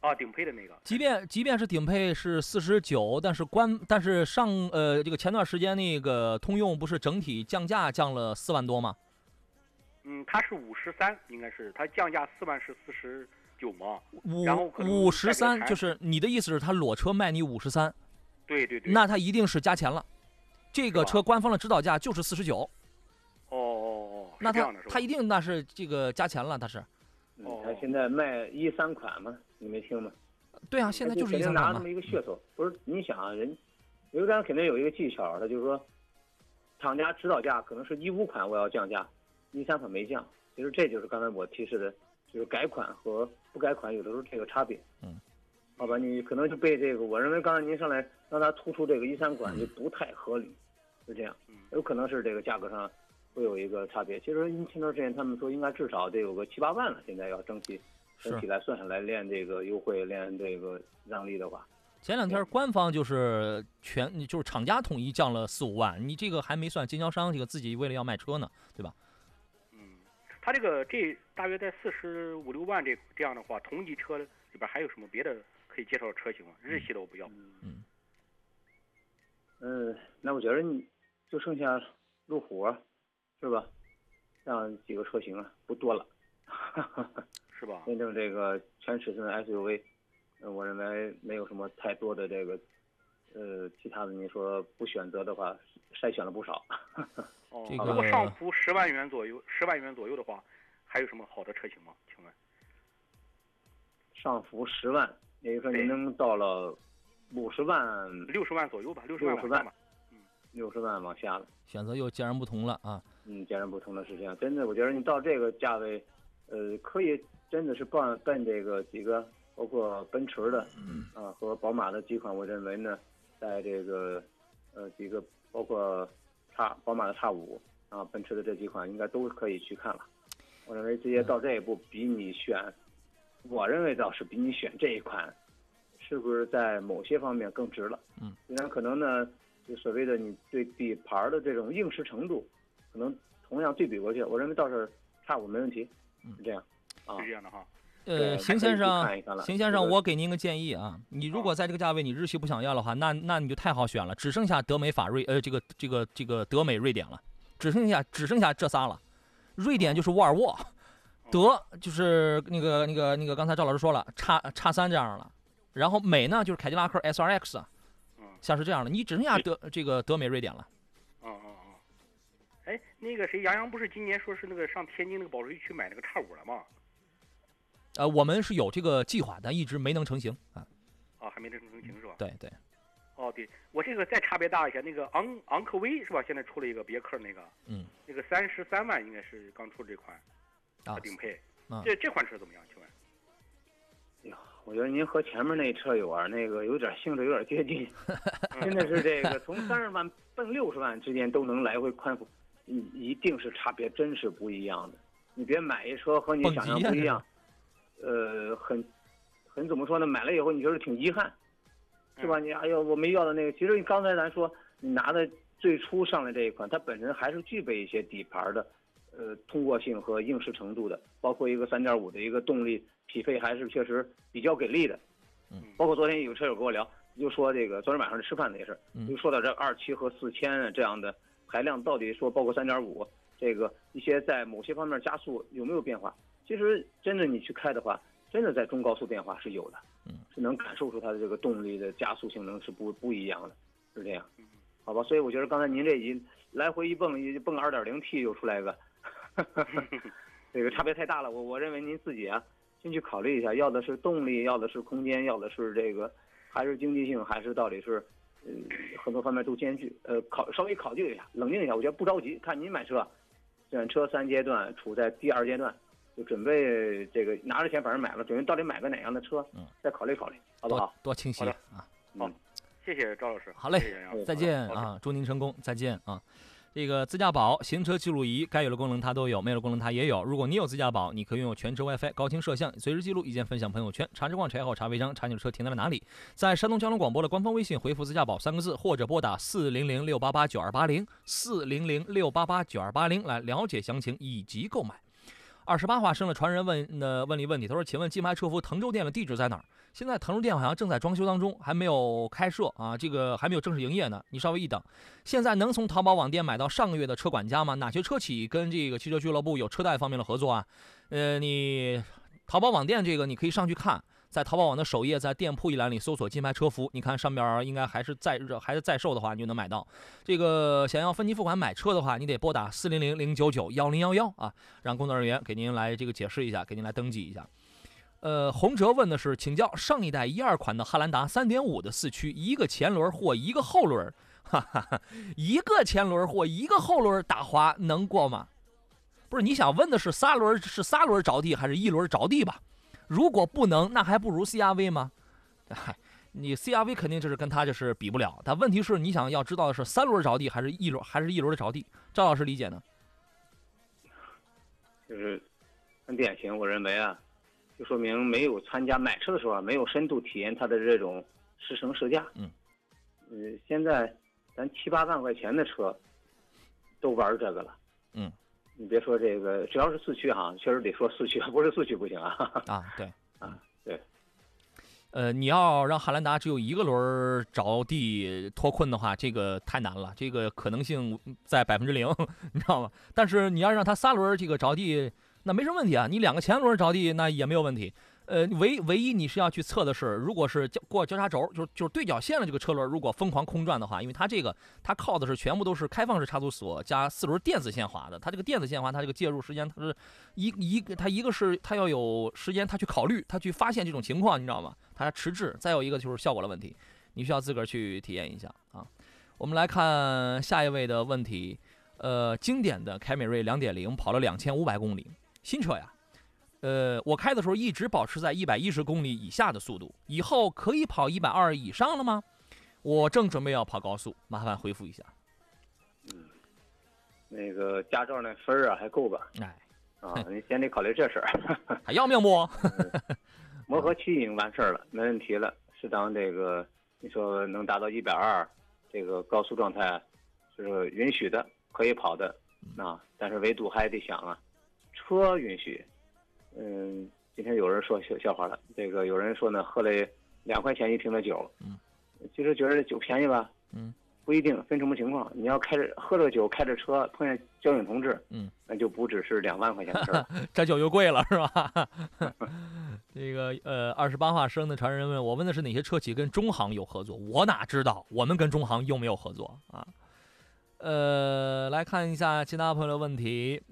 啊，顶配的那个。即便即便是顶配是四十九，但是官但是上呃这个前段时间那个通用不是整体降价降了四万多吗？嗯，它是五十三，应该是它降价四万是四十九嘛？五然后五十三就是你的意思是他裸车卖你五十三，对对对。那他一定是加钱了。这个车官方的指导价就是四十九，哦哦哦，那他他一定那是这个加钱了，他是。哦，他现在卖一三款嘛，你没听吗？对啊，现在就是一三款嘛定拿那么。一个噱头，不是？你想啊，人刘丹肯定有一个技巧，他就是说，厂家指导价可能是一五款我要降价，一三款没降。其实这就是刚才我提示的，就是改款和不改款有的时候这个差别。嗯，好吧，你可能就被这个，我认为刚才您上来让他突出这个一三款就不太合理，是这样，有可能是这个价格上会有一个差别。其实前段时间他们说应该至少得有个七八万了，现在要整体整体来算下来练这个优惠练这个让利的话。前两天官方就是全就是厂家统一降了四五万，你这个还没算经销商这个自己为了要卖车呢，对吧？它这个这大约在四十五六万这这样的话，同级车里边还有什么别的可以介绍的车型吗？日系的我不要。嗯，那我觉得你就剩下路虎啊，是吧？这样几个车型啊，不多了。是吧？真正这个全尺寸 SUV，呃，我认为没有什么太多的这个，呃，其他的你说不选择的话，筛选了不少。哦，如果上浮十万元左右，十万元左右的话，还有什么好的车型吗？请问？上浮十万，也就是说您能到了五十万、六十万左右吧，六十万六十万往下吧。、六十万往下了。选择又截然不同了啊。嗯，截然不同的事情。真的，我觉得你到这个价位，呃，可以真的是奔奔这个几个，包括奔驰的，嗯啊和宝马的几款，我认为呢，在这个呃几个包括叉宝马的叉五啊，奔驰的这几款应该都可以去看了。我认为直接到这一步，比你选，我认为倒是比你选这一款，是不是在某些方面更值了？嗯，虽然可能呢，就所谓的你对底盘的这种硬实程度，可能同样对比过去，我认为倒是差五没问题，是这样啊。是这样的哈。呃，邢先生邢先生，我给您个建议啊，你如果在这个价位你日系不想要的话，那那你就太好选了，只剩下德美法瑞，呃，这个这个这个德美瑞典了，只剩下只剩下这仨了，瑞典就是沃尔沃，德就是那个那个那个刚才赵老师说了，叉叉三这样了，然后美呢就是凯迪拉克 S R X，像是这样的，你只剩下德这个德美瑞典了。嗯嗯嗯。哎，那个谁，杨洋不是今年说是那个上天津那个保税区买那个叉五了吗？呃，我们是有这个计划，但一直没能成型啊。啊，还没能成型是吧？对对，哦，对，我这个再差别大一些，那个昂昂科威是吧？现在出了一个别克那个，嗯，那个三十三万应该是刚出这款，啊顶配。啊这这款车怎么样？请问？我觉得您和前面那车友啊，那个有点性质有点接近，真的是这个从三十万奔六十万之间都能来回宽幅，一一定是差别真是不一样的。你别买一车和你想象不一样，呃，很很怎么说呢？买了以后你觉得挺遗憾，是吧？你哎呦我没要的那个，其实刚才咱说你拿的最初上来这一款，它本身还是具备一些底盘的，呃，通过性和硬实程度的，包括一个三点五的一个动力匹配还是确实比较给力的。嗯，包括昨天有车友跟我聊，就说这个昨天晚上吃饭那事儿，嗯就说到这二七和四千啊这样的排量，到底说包括三点五这个一些在某些方面加速有没有变化？其实真的你去开的话，真的在中高速变化是有的，嗯，是能感受出它的这个动力的加速性能是不不一样的，是这样，嗯好吧？所以我觉得刚才您这一来回一蹦，一蹦二点零 T 又出来一个，这个差别太大了。我我认为您自己啊，先去考虑一下，要的是动力，要的是空间，要的是这个，还是经济性，还是到底是，呃，很多方面都兼具。呃，考稍微考虑一下，冷静一下，我觉得不着急。看您买车，选车三阶段，处在第二阶段，就准备这个拿着钱反正买了，准备到底买个哪样的车，嗯，再考虑考虑，好不好？多多清晰啊。好，谢谢赵老师。好嘞谢谢杨洋，再见啊，祝您成功，再见啊。这个自驾宝行车记录仪该有的功能它都有，没有的功能它也有。如果你有自驾宝，你可以拥有全车 WiFi、高清摄像，随时记录，意见分享朋友圈。查车况、查好、查违章、查你的车停在了哪里，在山东交通广播的官方微信回复“自驾宝”三个字，或者拨打四零零六八八九二八零四零零六八八九二八零来了解详情以及购买。二十八话生了传人问那问了一问题，他说：“请问金牌车夫滕州店的地址在哪儿？现在滕州店好像正在装修当中，还没有开设啊，这个还没有正式营业呢，你稍微一等。现在能从淘宝网店买到上个月的车管家吗？哪些车企跟这个汽车俱乐部有车贷方面的合作啊？呃，你淘宝网店这个你可以上去看，在淘宝网的首页，在店铺一栏里搜索“金牌车服”，你看上边应该还是在热还是在售的话，你就能买到。这个想要分期付款买车的话，你得拨打四零零零九九幺零幺幺啊，让工作人员给您来这个解释一下，给您来登记一下。呃，洪哲问的是，请教上一代一二款的汉兰达三点五的四驱，一个前轮或一个后轮，哈哈哈，一个前轮或一个后轮打滑能过吗？不是，你想问的是仨轮是仨轮着地还是一轮着地吧？如果不能，那还不如 CRV 吗？嗨，你 CRV 肯定就是跟它就是比不了。但问题是你想要知道的是三轮着地还是一轮还是一轮的着地？赵老师理解呢？就是很典型，我认为啊，就说明没有参加买车的时候啊，没有深度体验它的这种试乘试驾。嗯，呃，现在咱七八万块钱的车都玩这个了。嗯，你别说这个，只要是四驱哈，确实得说四驱，不是四驱不行啊。啊，对，啊，对。呃，你要让汉兰达只有一个轮儿着地脱困的话，这个太难了，这个可能性在百分之零，你知道吗？但是你要让它仨轮儿这个着地那没什么问题啊。你两个前轮着地那也没有问题。呃，唯唯一你是要去测的是，如果是交过交叉轴，就是就是对角线的这个车轮，如果疯狂空转的话，因为它这个它靠的是全部都是开放式差速锁加四轮电子限滑的，它这个电子限滑，它这个介入时间它是一一个它一个是它要有时间，它去考虑，它去发现这种情况，你知道吗？它迟滞，再有一个就是效果的问题，你需要自个儿去体验一下啊。我们来看下一位的问题，呃，经典的凯美瑞2.0跑了两千五百公里，新车呀。呃，我开的时候一直保持在一百一十公里以下的速度，以后可以跑一百二以上了吗？我正准备要跑高速，麻烦回复一下。嗯那个驾照那分儿啊还够吧？哎，啊，你先得考虑这事儿。还要命不？磨合期已经完事儿了，没问题了。适当这个，你说能达到一百二，这个高速状态是允许的，可以跑的。啊，但是唯独还得想啊，车允许。嗯，今天有人说笑笑话了，这个有人说呢，喝了两块钱一瓶的酒，嗯，其实觉得酒便宜吧，嗯，不一定分什么情况。你要开着喝着酒开着车碰见交警同志，嗯，那就不只是两万块钱的事儿。这酒就贵了，是吧？这个呃，二十八话生的传人问我问的是哪些车企跟中航有合作，我哪知道我们跟中航又没有合作啊？呃，来看一下其他朋友的问题，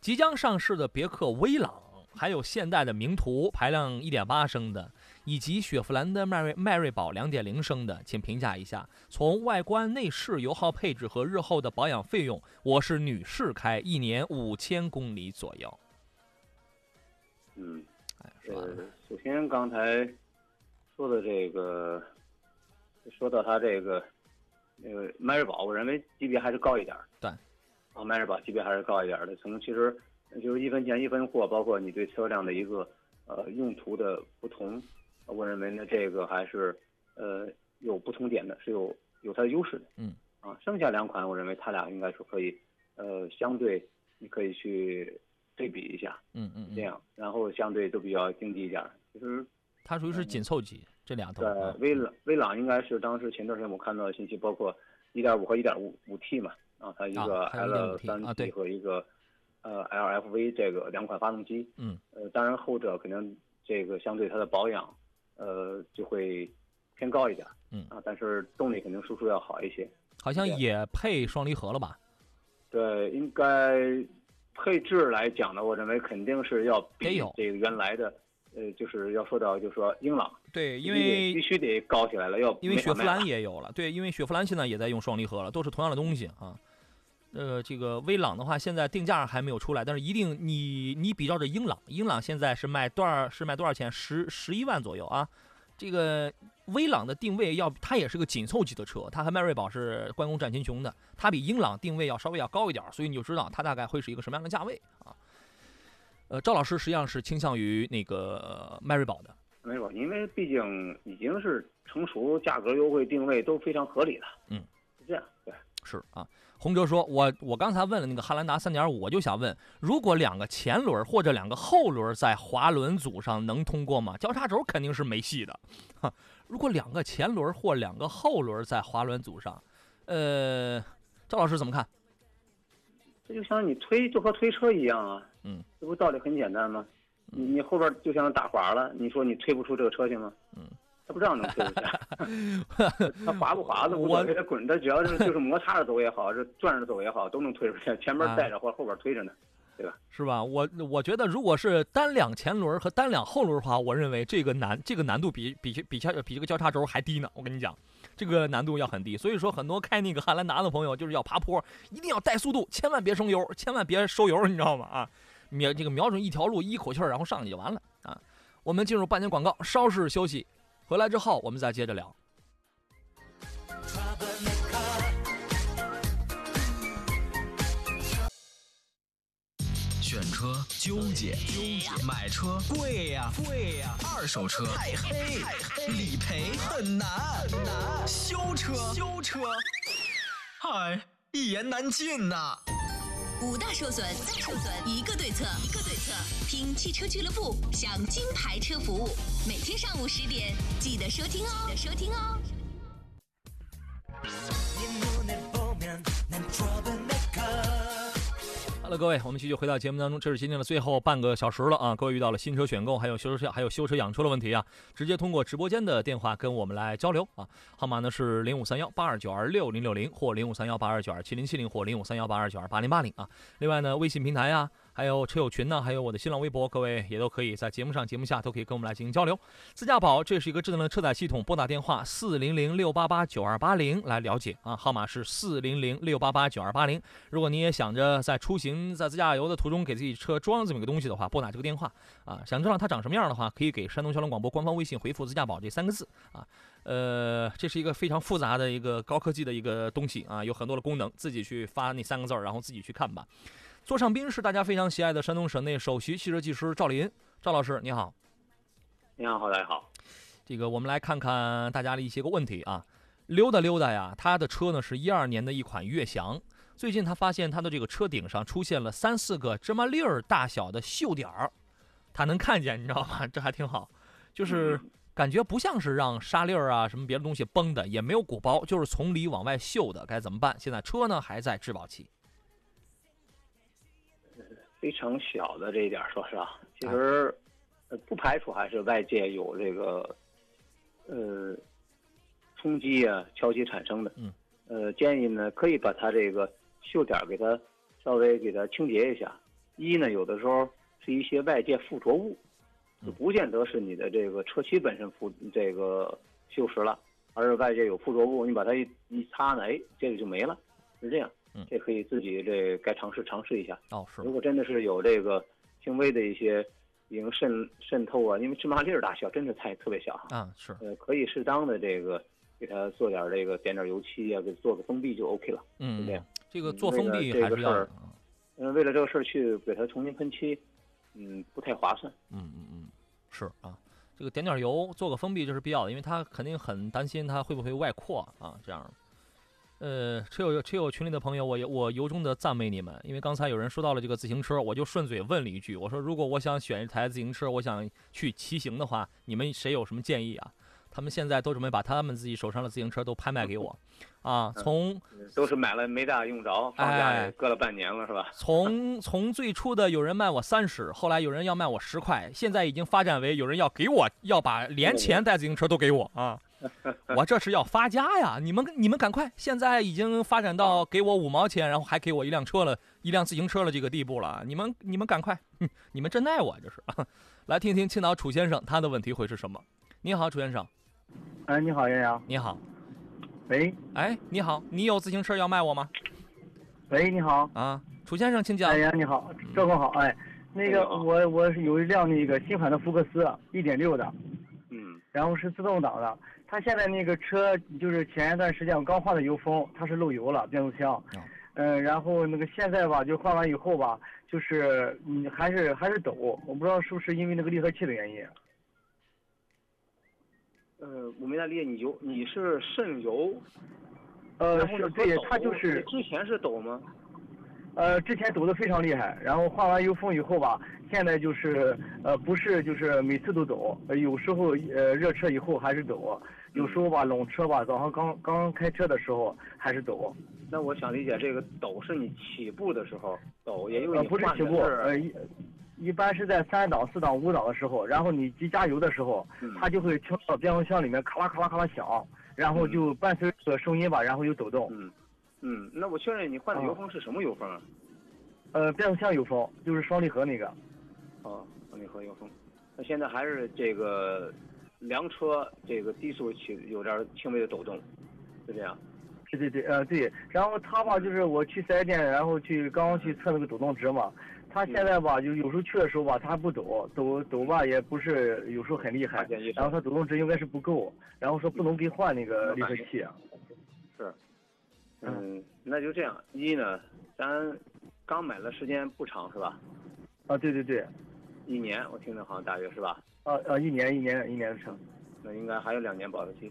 即将上市的别克威朗。还有现代的名图，排量一点八升的，以及雪佛兰的迈锐迈锐宝两点零升的，请评价一下。从外观、内饰、油耗配置和日后的保养费用，我是女士开，一年五千公里左右。嗯，哎，呃，首先刚才说的这个，说到它这个那个迈锐宝，我认为级别还是高一点儿。对，啊，迈锐宝级别还是高一点儿的。从其实就是一分钱一分货，包括你对车辆的一个呃用途的不同，我认为呢这个还是呃有不同点的，是有有它的优势的。嗯，啊，剩下两款我认为它俩应该是可以呃相对你可以去对比一下。嗯嗯嗯这样，然后相对都比较经济一点儿。其实它属于是紧凑级，这俩都。对啊威朗威朗应该是当时前段时间我看到的信息，包括一点五和一点五五 T 嘛，啊，它一个 L 1.5T 三 T 和一个呃 LFV 这个两款发动机。嗯，呃，当然后者肯定这个相对它的保养，呃，就会偏高一点。嗯啊，但是动力肯定输出要好一些。好像也配双离合了吧？对，应该配置来讲呢，我认为肯定是要比这个原来的，呃，就是要说到，就是说英朗，对，因为必须得高起来了，要因为雪佛兰也有了，对，因为雪佛兰现在也在用双离合了，都是同样的东西啊。呃，这个威朗的话，现在定价还没有出来，但是一定你你比较着英朗，英朗现在是卖多少？是卖多少钱？十十一万左右啊。这个威朗的定位要，它也是个紧凑级的车，它和迈锐宝是关公战秦琼的，它比英朗定位要稍微要高一点，所以你就知道它大概会是一个什么样的价位啊。呃，赵老师实际上是倾向于那个迈锐宝的，迈锐宝，因为毕竟已经是成熟，价格优惠，定位都非常合理的。嗯，是这样，对。是啊，洪哲说，我我刚才问了那个汉兰达三点五，我就想问，如果两个前轮或者两个后轮在滑轮组上能通过吗？交叉轴肯定是没戏的。哈，如果两个前轮或两个后轮在滑轮组上，呃，赵老师怎么看？这就像你推，就和推车一样啊。嗯，这不道理很简单吗？你你后边就像打滑了，你说你推不出这个车去吗？嗯，他不知道能推出去。他滑不滑的无所谓，他滚，它只要是就是摩擦着走也好，是转着走也好，都能推出去。前面带着或后边推着呢，对吧？是吧？我我觉得，如果是单两前轮和单两后轮的话，我认为这个难，这个难度比比比交比这个交叉轴还低呢。我跟你讲，这个难度要很低。所以说，很多开那个汉兰达的朋友就是要爬坡，一定要带速度，千万别省油，千万别收油，你知道吗？啊，瞄这个瞄准一条路，一口气儿，然后上去就完了啊。我们进入半年广告，稍事休息，回来之后我们再接着聊。选车纠结，纠结；买车贵呀，贵呀；二手车太黑，太黑；理赔很难，很难；修车，修车，嗨，一言难尽呐。五大受损，五大受损，一个对策，一个对策。听汽车俱乐部，享金牌车服务，每天上午十点记得收听哦，记得收听哦。了，各位，我们继续回到节目当中，这是今天的最后半个小时了啊！各位遇到了新车选购，还有修车、还有修车养车的问题啊，直接通过直播间的电话跟我们来交流啊，号码呢是零五三幺八二九二六零六零或零五三幺八二九二七零七零或零五三幺八二九二八零八零啊。另外呢，微信平台呀、还有车友群呢，还有我的新浪微博，各位也都可以在节目上、节目下都可以跟我们来进行交流。自驾宝，这是一个智能的车载系统，拨打电话四零零六八八九二八零来了解啊，号码是四零零六八八九二八零。如果你也想着在出行、在自驾游的途中给自己车装这么一个东西的话，拨打这个电话啊，想知道它长什么样的话，可以给山东交通广播官方微信回复“自驾宝”这三个字啊。呃，这是一个非常复杂的一个高科技的一个东西啊，有很多的功能，自己去发那三个字儿，然后自己去看吧。座上宾是大家非常喜爱的山东省内首席汽车技师赵林，赵老师你好。你好，大家好。这个我们来看看大家的一些个问题啊。溜达溜达呀，他的车呢是一二年的一款悦翔，最近他发现他的这个车顶上出现了三四个芝麻粒儿大小的锈点儿，他能看见，你知道吗？这还挺好，就是感觉不像是让沙粒儿啊什么别的东西崩的，也没有鼓包，就是从里往外锈的，该怎么办？现在车呢还在质保期。非常小的这一点儿，说实话，其实呃不排除还是外界有这个呃冲击啊、敲击产生的。嗯。呃，建议呢可以把它这个锈点儿给它稍微给它清洁一下。一呢，有的时候是一些外界附着物，就不见得是你的这个车漆本身附这个锈蚀了，而是外界有附着物，你把它一一擦呢，哎，这个就没了，是这样。嗯，这可以自己这该尝试尝试一下。哦，是。如果真的是有这个轻微的一些已经渗渗透啊，因为芝麻粒儿大小真的太特别小啊，是。呃，可以适当的这个给它做点这个点点油漆啊，给做个封闭就 OK 了。嗯，是这样。这个做封闭这还是事儿，嗯，为了这个事儿去给它重新喷漆，嗯，不太划算。嗯嗯嗯，是啊，这个点点油做个封闭这是必要的，因为他肯定很担心它会不会外扩啊，这样。呃，车友车友群里的朋友，我也我由衷的赞美你们，因为刚才有人说到了这个自行车，我就顺嘴问了一句，我说如果我想选一台自行车，我想去骑行的话，你们谁有什么建议啊？他们现在都准备把他们自己手上的自行车都拍卖给我，啊，从都是买了没大用着，放家哎里搁了半年了，是吧？从从最初的有人卖我三十，后来有人要卖我十块，现在已经发展为有人要给我要把连钱带自行车都给我啊！我这是要发家呀！你们你们赶快，现在已经发展到给我五毛钱，然后还给我一辆车了，一辆自行车了这个地步了。你们你们赶快，哼 你们真爱我这是。来听听青岛楚先生他的问题会是什么？你好，楚先生。哎，你好，杨洋。你好。喂。哎，你好，你有自行车要卖我吗？喂，你好。啊，楚先生，请讲。哎呀，你好，赵总好。哎，那个我我是有一辆那个新款的福克斯，一点六的，嗯，然后是自动挡的。它现在那个车就是前一段时间我刚换的油封，它是漏油了，变速箱。嗯、然后那个现在吧，就换完以后吧，就是嗯还是还是抖，我不知道是不是因为那个离合器的原因。呃，我没大理解，你油你是渗油，呃，然后呢是对抖它就是之前是抖吗？呃，之前抖得非常厉害，然后换完油封以后吧，现在就是呃不是就是每次都抖，呃有时候呃热车以后还是抖，有时候吧冷车吧早上刚刚开车的时候还是抖。那我想理解，这个抖是你起步的时候抖，也因为呃不是起步，呃一一般是在三档、四档、五档的时候，然后你急加油的时候，嗯它就会听到变速箱里面咔啦咔啦咔啦响，然后就伴随着声音吧，然后就抖动。嗯嗯，那我确认你换的油封是什么油封啊？呃，变速箱油封就是双离合那个。哦，双离合油封。那现在还是这个凉车这个低速起有点轻微的抖动，是这样。对对对，呃对，然后他吧就是我去四 S 店，然后去刚刚去测那个抖动值嘛，他现在吧就有时候去的时候吧他还不抖，抖抖吧也不是有时候很厉害，然后他抖动值应该是不够，然后说不能给换那个离合器。啊是，嗯，那就这样。一呢，咱刚买的时间不长是吧？啊，对对对。一年，我听着好像大约是吧？啊啊，一年一年一年的车。那应该还有两年保修期。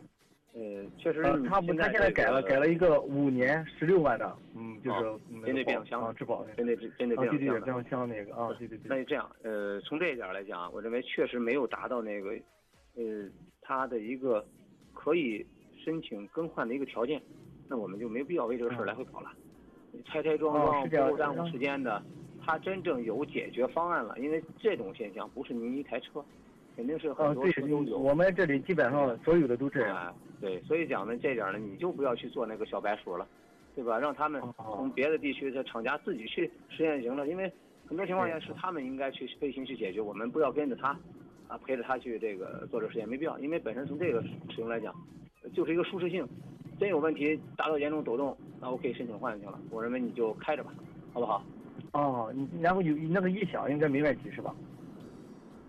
呃，确实他不，他现在改了，改了一个五年十六万的，嗯，就是针对变速箱啊，质保针对针对变速箱那个啊，对对对。那就这样，呃，从这一点来讲，我认为确实没有达到那个，呃，它的一个可以申请更换的一个条件，那我们就没必要为这个事儿来回跑了。你拆拆装装不够耽误时间的，它真正有解决方案了。因为这种现象不是您一台车，肯定是很多车都，有。我们这里基本上所有的都这样。啊，对，所以讲呢，这点儿呢，你就不要去做那个小白鼠了，对吧？让他们从别的地区的厂家自己去实验行了，因为很多情况下是他们应该去费心去解决，我们不要跟着他，啊，陪着他去这个做这个实验，没必要，因为本身从这个使用来讲，就是一个舒适性，真有问题达到严重抖动，那我可以申请换就行了。我认为你就开着吧，好不好？哦，你然后有那个异响应该没问题是吧？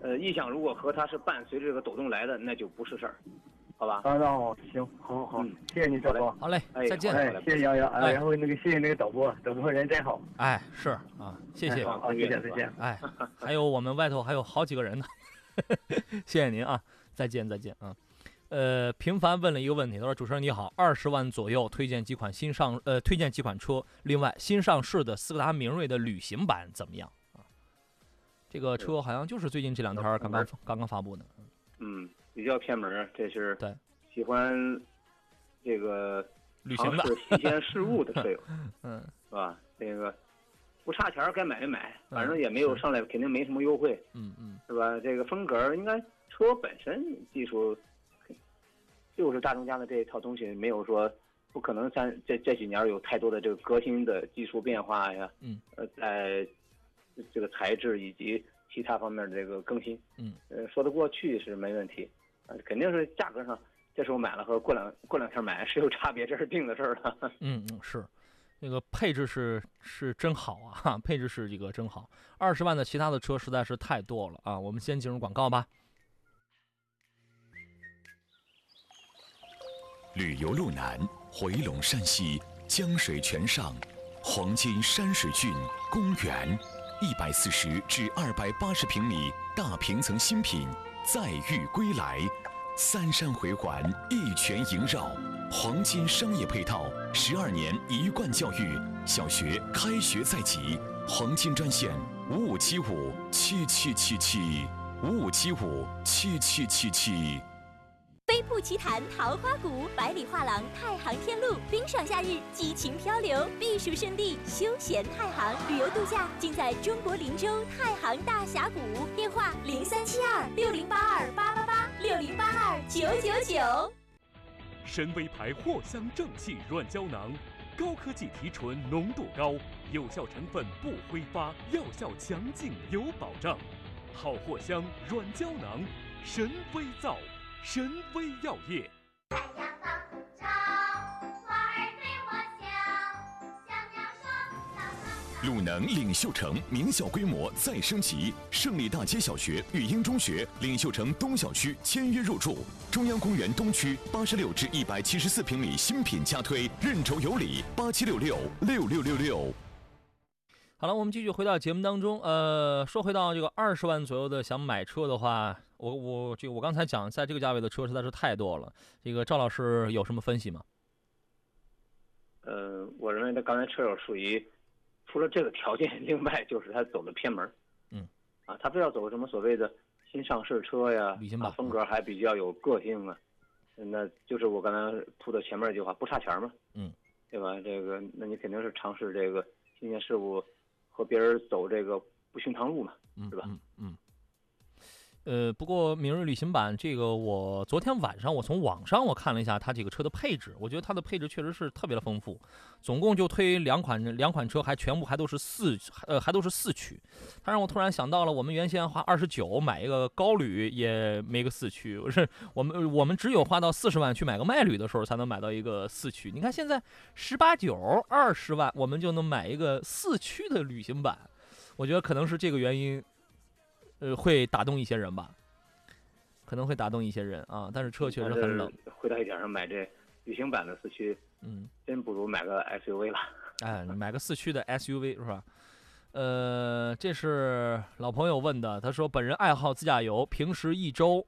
呃，异响如果和它是伴随着这个抖动来的，那就不是事儿，好吧？啊，那好，行，好好，谢谢你赵哥，好嘞，哎再见。哎，谢谢杨洋，哎哎，然后那个谢谢那个导播，导播人真好，哎，是啊，谢谢。哎好，好，再见，再见。哎，还有我们外头还有好几个人呢，谢谢您啊，再见再见啊。呃，频繁问了一个问题，他说：“主持人你好，二十万左右推荐几款新上呃推荐几款车，另外新上市的斯柯达明锐的旅行版怎么样啊？这个车好像就是最近这两天刚刚刚刚发布的。嗯，比较偏门儿，这是对喜欢这个旅行的尝试新鲜事物的车友，嗯，是吧？那个不差钱儿该买就买，嗯反正也没有上来肯定没什么优惠，嗯嗯，是吧？这个风格应该车本身技术就是大众家的这一套东西，没有说不可能像这这几年有太多的这个革新的技术变化呀，嗯，呃，在这个材质以及其他方面的这个更新，嗯，呃，说得过去是没问题，啊，肯定是价格上这时候买了和过两过两天买是有差别，这是定的事儿了。嗯嗯是，那个配置是是真好啊，哈配置是一个真好。二十万的其他的车实在是太多了啊，我们先进入广告吧。旅游路南，回龙山西，江水泉上，黄金山水郡公园，一百四十至二百八十平米大平层新品载誉归来，三山回环，一泉萦绕，黄金商业配套，十二年一贯教育，小学开学在即，黄金专线五五七五七七七七五五七五七七七七。飞瀑奇谈桃花谷，百里画廊太行天路，冰爽夏日激情漂流，避暑胜地休闲太行，旅游度假尽在中国林州太行大峡谷。电话零三七二六零八二八八八六零八二九九九。神威牌藿香正气软胶囊，高科技提纯浓度高，有效成分不挥发，药效强劲有保障。好藿香软胶囊，神威造，神威药业。鲁能领袖城名校规模再升级，胜利大街小学、育英中学、领袖城东小区签约入驻，中央公园东区八十六至一百七十四平米新品加推，认筹有礼，八七六六六六六六。好了，我们继续回到节目当中。呃，说回到这个二十万左右的想买车的话，我我这我刚才讲，在这个价位的车实在是太多了。这个赵老师有什么分析吗？呃，我认为他刚才车友属于除了这个条件，另外就是他走的偏门儿嗯，啊，他非要走什么所谓的新上市车呀，啊，风格还比较有个性啊，那就是我刚才吐的前面一句话，不差钱嘛，嗯，对吧？这个，那你肯定是尝试这个新鲜事物，和别人走这个不寻常路嘛，是吧？嗯嗯。呃，不过明锐旅行版这个，我昨天晚上我从网上我看了一下它这个车的配置，我觉得它的配置确实是特别的丰富，总共就推两款两款车，还全部还都是四呃还都是四驱，它让我突然想到了我们原先花二十九买一个高旅也没个四驱，我是我们我们只有花到四十万去买个迈旅的时候才能买到一个四驱，你看现在十八九二十万我们就能买一个四驱的旅行版，我觉得可能是这个原因。呃，会打动一些人吧，可能会打动一些人啊。但是车确实很冷。回到一点上，买这旅行版的四驱，嗯，真不如买个 SUV 了。哎，买个四驱的 SUV 是吧？呃，这是老朋友问的，他说本人爱好自驾游，平时一周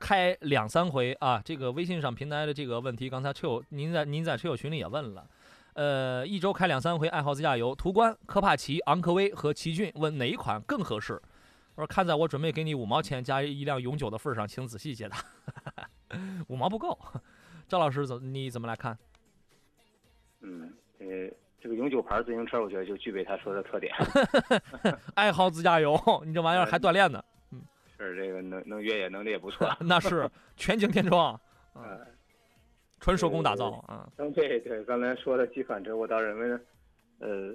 开两三回啊。这个微信上平台的这个问题，刚才车友您在您在车友群里也问了。呃，一周开两三回，爱好自驾游，途观、科帕奇、昂科威和奇骏，问哪一款更合适？我说看在我准备给你五毛钱加一辆永久的份上，请仔细解答。五毛不够，赵老师怎你怎么来看？嗯，呃，这个永永久牌自行车，我觉得就具备他说的特点，爱好自驾游，你这玩意儿还锻炼呢，嗯是这个能能越野能力也不错。那是全景天窗，呃，纯手工打造啊。嗯，对对，刚才说的几款车，我倒认为呢，呃，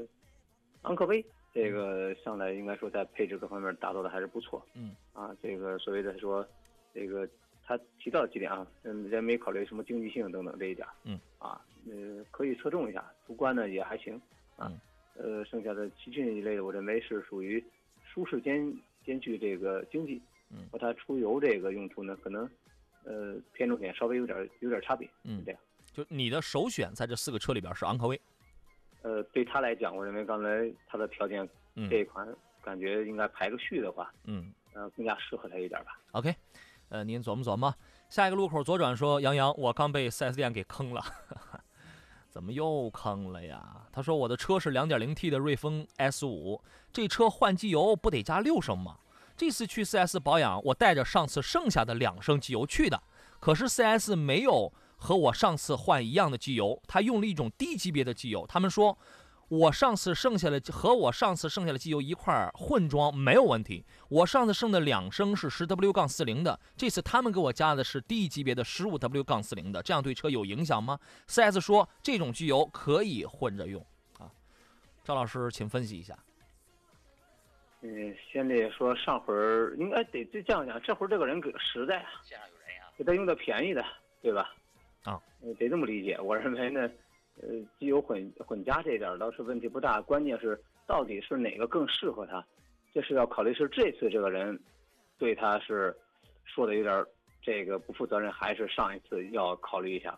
昂科威这个上来应该说在配置各方面打造的还是不错。嗯，啊，这个所谓的说，这个他提到几点啊，嗯，人没考虑什么经济性等等这一点。嗯，啊，呃，可以侧重一下，途观呢也还行。啊，呃，剩下的奇骏一类的，我认为是属于舒适兼兼具这个经济，嗯，和它出游这个用途呢，可能呃偏重点稍微有点有点差别。嗯是这样。就你的首选在这四个车里边是昂科威。呃，对他来讲，我认为刚才他的条件嗯这一款感觉应该排个序的话，嗯呃，更加适合他一点吧。，OK，呃，您琢磨琢磨。下一个路口左转说：“杨洋，我刚被 4S 店给坑了，怎么又坑了呀？”他说：“我的车是 2.0T 的瑞风 S 5这车换机油不得加六升吗？这次去 4S 保养，我带着上次剩下的两升机油去的，可是 4S 没有和我上次换一样的机油，他用了一种低级别的机油。他们说。”我上次剩下的和我上次剩下的机油一块混装没有问题。我上次剩的两升是十 W 杠四零的，这次他们给我加的是低级别的十五 W 杠四零的，这样对车有影响吗？4S 说这种机油可以混着用啊。赵老师，请分析一下。嗯，先得说上回儿应该得这样讲，这回儿这个人可实在啊，给他用的便宜的，对吧？得这么理解。我认为呢，呃，机油混混加这点倒是问题不大，关键是到底是哪个更适合他，这是要考虑是这次这个人对他是说的有点这个不负责任，还是上一次要考虑一下。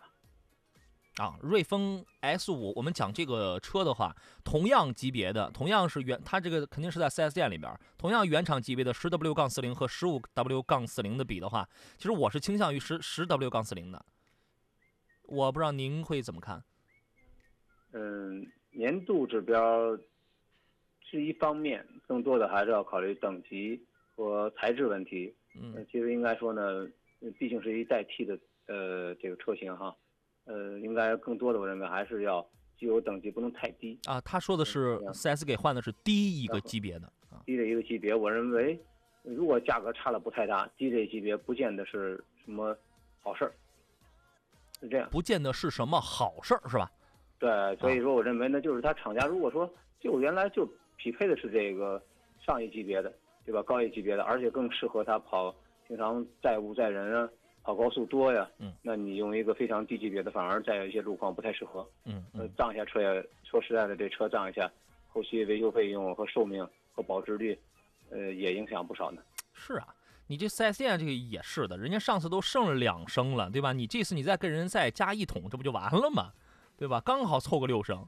啊，瑞风 S 5我们讲这个车的话，同样级别的，同样是原，它这个肯定是在 4S 店里边，同样原厂级别的十 W 杠四零和十五 W 杠四零的比的话，其实我是倾向于十十 W 杠四零的。我不知道您会怎么看？嗯，年度指标是一方面，更多的还是要考虑等级和材质问题。嗯呃，其实应该说呢，呃毕竟是一代替的呃这个车型哈，呃，应该更多的我认为还是要机油等级不能太低，啊，他说的是 4S 给换的是低一个级别的啊。低的一个级别，我认为如果价格差的不太大，低这一级别不见得是什么好事儿，是这样。不见得是什么好事儿，是吧？对，所以说我认为呢，就是他厂家如果说就原来就匹配的是这个上一级别的，对吧？高一级别的，而且更适合他跑平常载物载人啊，跑高速多呀。嗯。那你用一个非常低级别的，反而在有一些路况不太适合。嗯呃，涨一下车也说实在的，这车涨一下，后期维修费用和寿命和保值率，呃，也影响不少呢。是啊，你这四 S 店这个也是的，人家上次都剩了两升了，对吧？你这次你再跟人再加一桶，这不就完了吗？对吧？刚好凑个六升，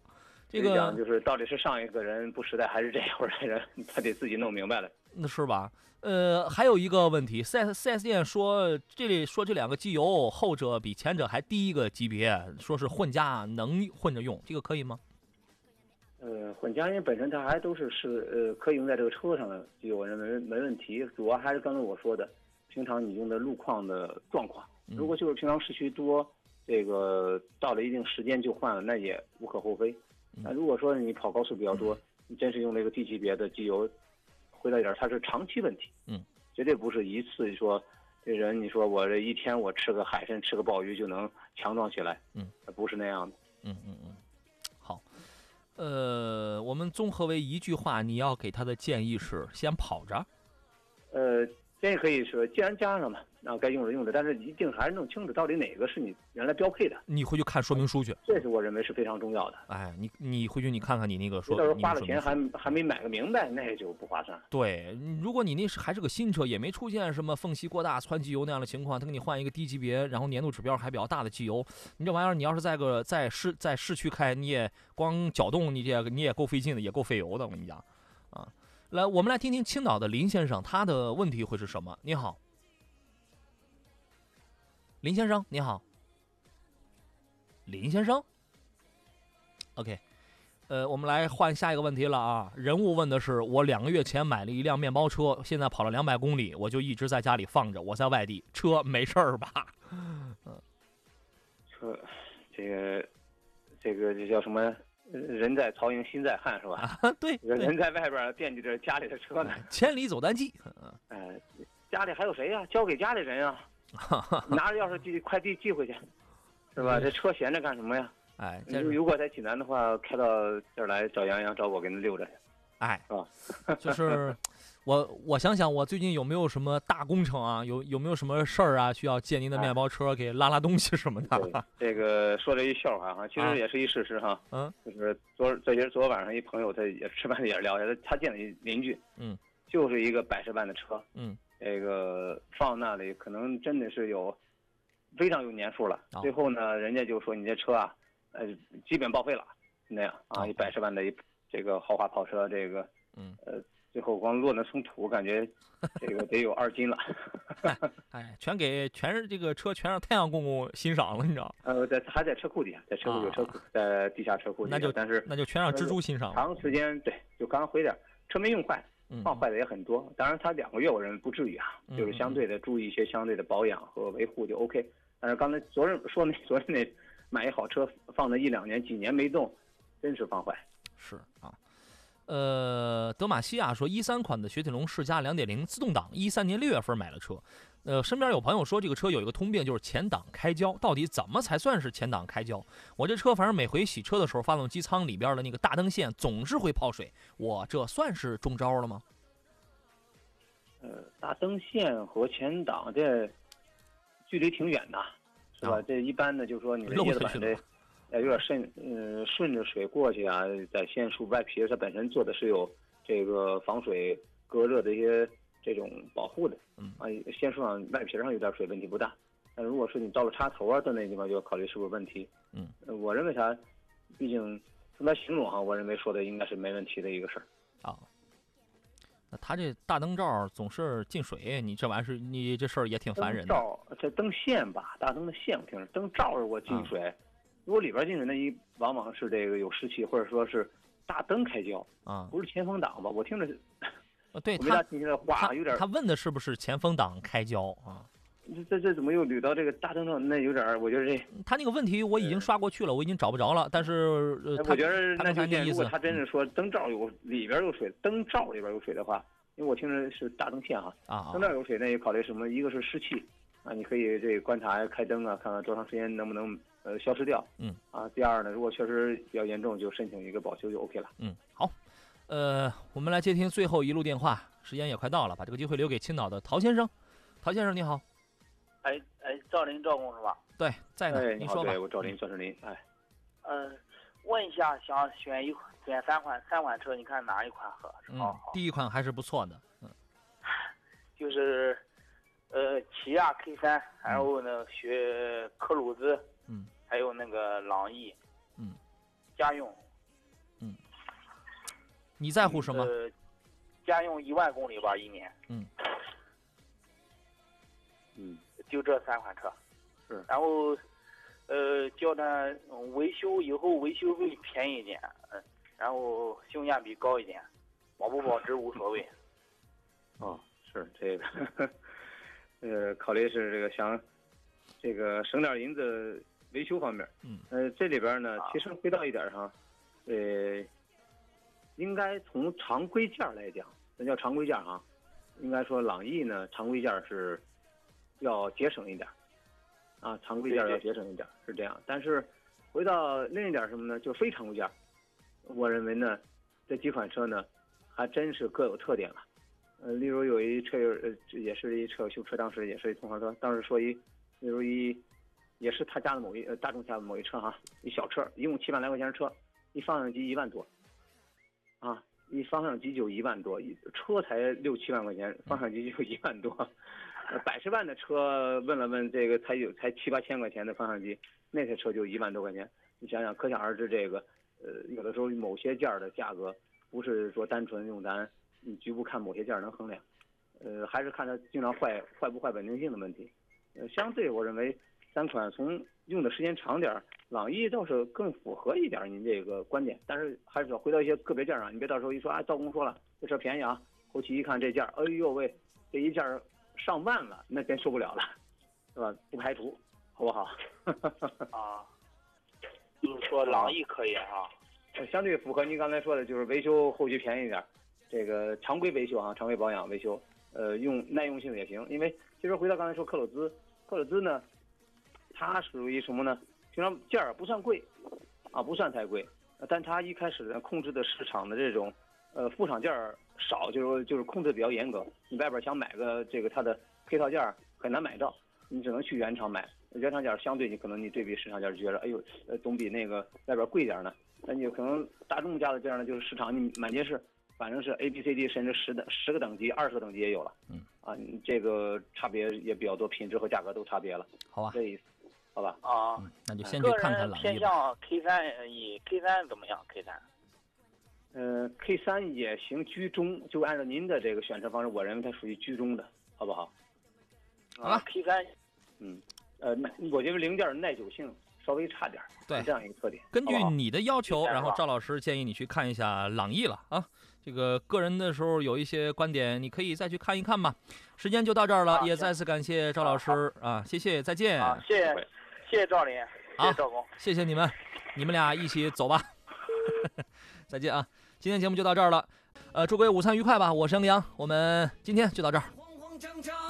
这个就是到底是上一个人不实在，还是这会儿的人，他得自己弄明白了。那是吧？呃，还有一个问题四 S 四 S 店说这里说这两个机油，后者比前者还低一个级别，说是混加能混着用，这个可以吗？呃，混加因本身它还都是是呃可以用在这个车上的机油，我认为没问题。主要还是刚才我说的，平常你用的路况的状况。如果就是平常市区多，这个到了一定时间就换了，那也无可厚非。那如果说你跑高速比较多，你真是用了一个低级别的机油，回来点儿，它是长期问题。嗯，绝对不是一次说这人你说我这一天我吃个海参吃个鲍鱼就能强壮起来。嗯，不是那样的。嗯嗯嗯，好，呃，我们综合为一句话，你要给他的建议是先跑着。呃，建议可以说，既然加上了，那该用的用的，但是一定还是弄清楚到底哪个是你原来标配的，你回去看说明书去。这是我认为是非常重要的。哎，你你回去你看看你那个说，到时候花了钱还还没买个明白，那就不划算。对，如果你那是还是个新车，也没出现什么缝隙过大、窜机油那样的情况，他给你换一个低级别，然后粘度指标还比较大的机油，你这玩意儿你要是在个在市在市区开，你也光搅动你也你也够费劲的，也够费油的。我跟你讲，啊，来，我们来听听青岛的林先生，他的问题会是什么？你好，林先生，你好，林先生，OK。呃，我们来换下一个问题了啊！人物问的是，我两个月前买了一辆面包车，现在跑了两百公里，我就一直在家里放着。我在外地，车没事儿吧？车，这个这个这叫什么？呃人在曹营心在汉是吧？对，人在外边惦记着家里的车呢。千里走单骑。哎，家里还有谁呀、交给家里人啊，拿着钥匙寄快递寄回去，是吧？这车闲着干什么呀？哎，你如果在济南的话，开到这儿来找杨洋，找我给你溜着去，哎，是吧？就是我我想想，我最近有没有什么大工程啊？有有没有什么事儿啊？需要借您的面包车给拉拉东西什么的？这个说这一笑话哈，其啊实也是一事实哈。嗯，就是昨儿这些昨晚上一朋友他也吃饭也是聊天，他见了一邻居，嗯，就是一个百十万的车，嗯，这个放那里可能真的是有非常有年数了。哦最后呢，人家就说你这车啊，呃，基本报废了，那样啊，一百十万的一这个豪华跑车，这个，哦嗯，呃，最后光落那松土，感觉这个得有二斤了。哎，全给全是这个车全让太阳公公欣赏了，你知道？呃，在还在车库底下，在车库有车库，在地下车库那就但是那就全让蜘蛛欣赏了。长时间对，就刚回点，车没用坏，嗯放坏的也很多。当然，它两个月我认为不至于啊，嗯就是相对的注意一些相对的保养和维护就 OK。但是刚才昨日说那 昨天那买一好车放了一两年几年没动，真是放坏。是啊，呃，德玛西亚说，一三款的雪铁龙世嘉两点零自动挡，一三年六月份买了车。呃，身边有朋友说这个车有一个通病，就是前挡开胶，到底怎么才算是前挡开胶？我这车反正每回洗车的时候，发动机舱里边的那个大灯线总是会泡水，我这算是中招了吗？呃，大灯线和前挡这距离挺远的，是吧？这一般的就说你漏叶子板这下去了，呃，有点顺，呃，顺着水过去啊，在线束外皮它本身做的是有这个防水隔热的一些这种保护的，嗯啊，线束上外皮上有点水问题不大，但如果说你到了插头啊的那地方，就要考虑是不是问题。嗯，呃我认为啥，毕竟从它形容哈，我认为说的应该是没问题的一个事儿。啊，那他这大灯罩总是进水，你这玩意儿是你这事儿也挺烦人的。灯罩这灯线吧，大灯的线我听着，灯罩如果进水，啊如果里边进水，那一往往是这个有湿气，或者说是大灯开胶，啊，不是前风挡吧？我听着是，呃对我他听清这话，他有点他问的是不是前风挡开胶啊？这这这怎么又捋到这个大灯上？那有点儿，我觉得这，他那个问题我已经刷过去了，我已经找不着了。但是呃，我觉得他那就见，那意思，如果他真是说灯罩有里边有水，灯罩里边有水的话，因为我听着是大灯线哈，啊灯罩有水，那也考虑什么？一个是湿气啊，你可以这个观察开灯啊，看看多长时间能不能呃消失掉。嗯啊，第二呢，如果确实比较严重，就申请一个保修就 OK 了。嗯，好，呃，我们来接听最后一路电话，时间也快到了，把这个机会留给青岛的陶先生。陶先生你好，哎哎，赵林赵工是吧？对，在呢，哎，您说吧对。我赵林，赵世林，哎，嗯、问一下，想选一款选三款三款车，你看哪一款合适？嗯，第一款还是不错的，嗯 就是呃，起亚 K 三，然后呢，学科鲁兹，嗯，还有那个朗逸，嗯，家用，嗯。你在乎什么？呃，家用一万公里吧一年，嗯。嗯，就这三款车，是，然后呃，叫它嗯维修以后维修费便宜一点，嗯，然后性价比高一点，保不保值无所谓。哦，是这个，呃，考虑是这个想这个省点银子维修方面。嗯，呃，这里边呢，其实回到一点上，呃，应该从常规件来讲，那叫常规件儿哈，应该说朗逸呢，常规件是要节省一点，啊，常规件要节省一点是这样。但是回到另一点什么呢？就非常规件，我认为呢，这几款车呢，还真是各有特点了。呃，例如有一车友，呃，也是一车友修车，当时也是一同行车，当时说一，例如一，也是他家的某一呃大众家的某一车哈，一小车，一共七万来块钱的车，一方向机一万多，啊，一方向机就一万多，一车才六七万块钱，方向机就一万多，百十万的车问了问这个才有才七八千块钱的方向机，那台车就一万多块钱，你想想可想而知这个，呃，有的时候某些件儿的价格不是说单纯用咱你局部看某些件儿能衡量，呃，还是看它经常坏坏不坏稳定性的问题。呃，相对我认为三款从用的时间长点儿，朗逸倒是更符合一点儿您这个观点，但是还是要回到一些个别件儿上，你别到时候一说啊，赵工说了这车便宜啊，后期一看这件儿，哎呦喂，这一件儿上万了，那真受不了了，是吧？不排除，好不好？啊，就是说朗逸可以哈、呃相对符合您刚才说的，就是维修后期便宜一点儿，这个常规维修啊，常规保养维修，呃，用耐用性也行。因为其实回到刚才说克鲁兹，克鲁兹呢，它属于什么呢？平常件儿不算贵，啊，不算太贵，呃但它一开始呢控制的市场的这种，呃，副厂件儿少，就是说就是控制比较严格。你外边想买个这个它的配套件儿很难买到，你只能去原厂买。原厂件儿相对你可能你对比市场件儿就觉得，哎呦，呃，总比那个外边贵点儿呢。那你可能大众家的件儿呢，就是市场你满街是，反正是 A、B、C、D 甚至十等十个等级、二十个等级也有了。嗯。啊，你这个差别也比较多，品质和价格都差别了。好吧。这意思，好吧。啊，那就先去看看人朗逸吧。偏向 K 三以 K 三怎么样？K 三呃，K 三也行，居中，就按照您的这个选车方式，我认为它属于居中的，好不好？好吧，K 三嗯，呃，耐我觉得零件儿耐久性稍微差点，对是这样一个特点。根据你的要求，然后赵老师建议你去看一下朗逸了啊。这个个人的时候有一些观点，你可以再去看一看吧。时间就到这儿了，也再次感谢赵老师啊，谢谢，再见。啊，谢谢谢谢赵林，谢谢赵工。谢谢你们，你们俩一起走吧，再见啊！今天节目就到这儿了，呃，祝各位午餐愉快吧，我是杨洋，我们今天就到这儿。慌张张。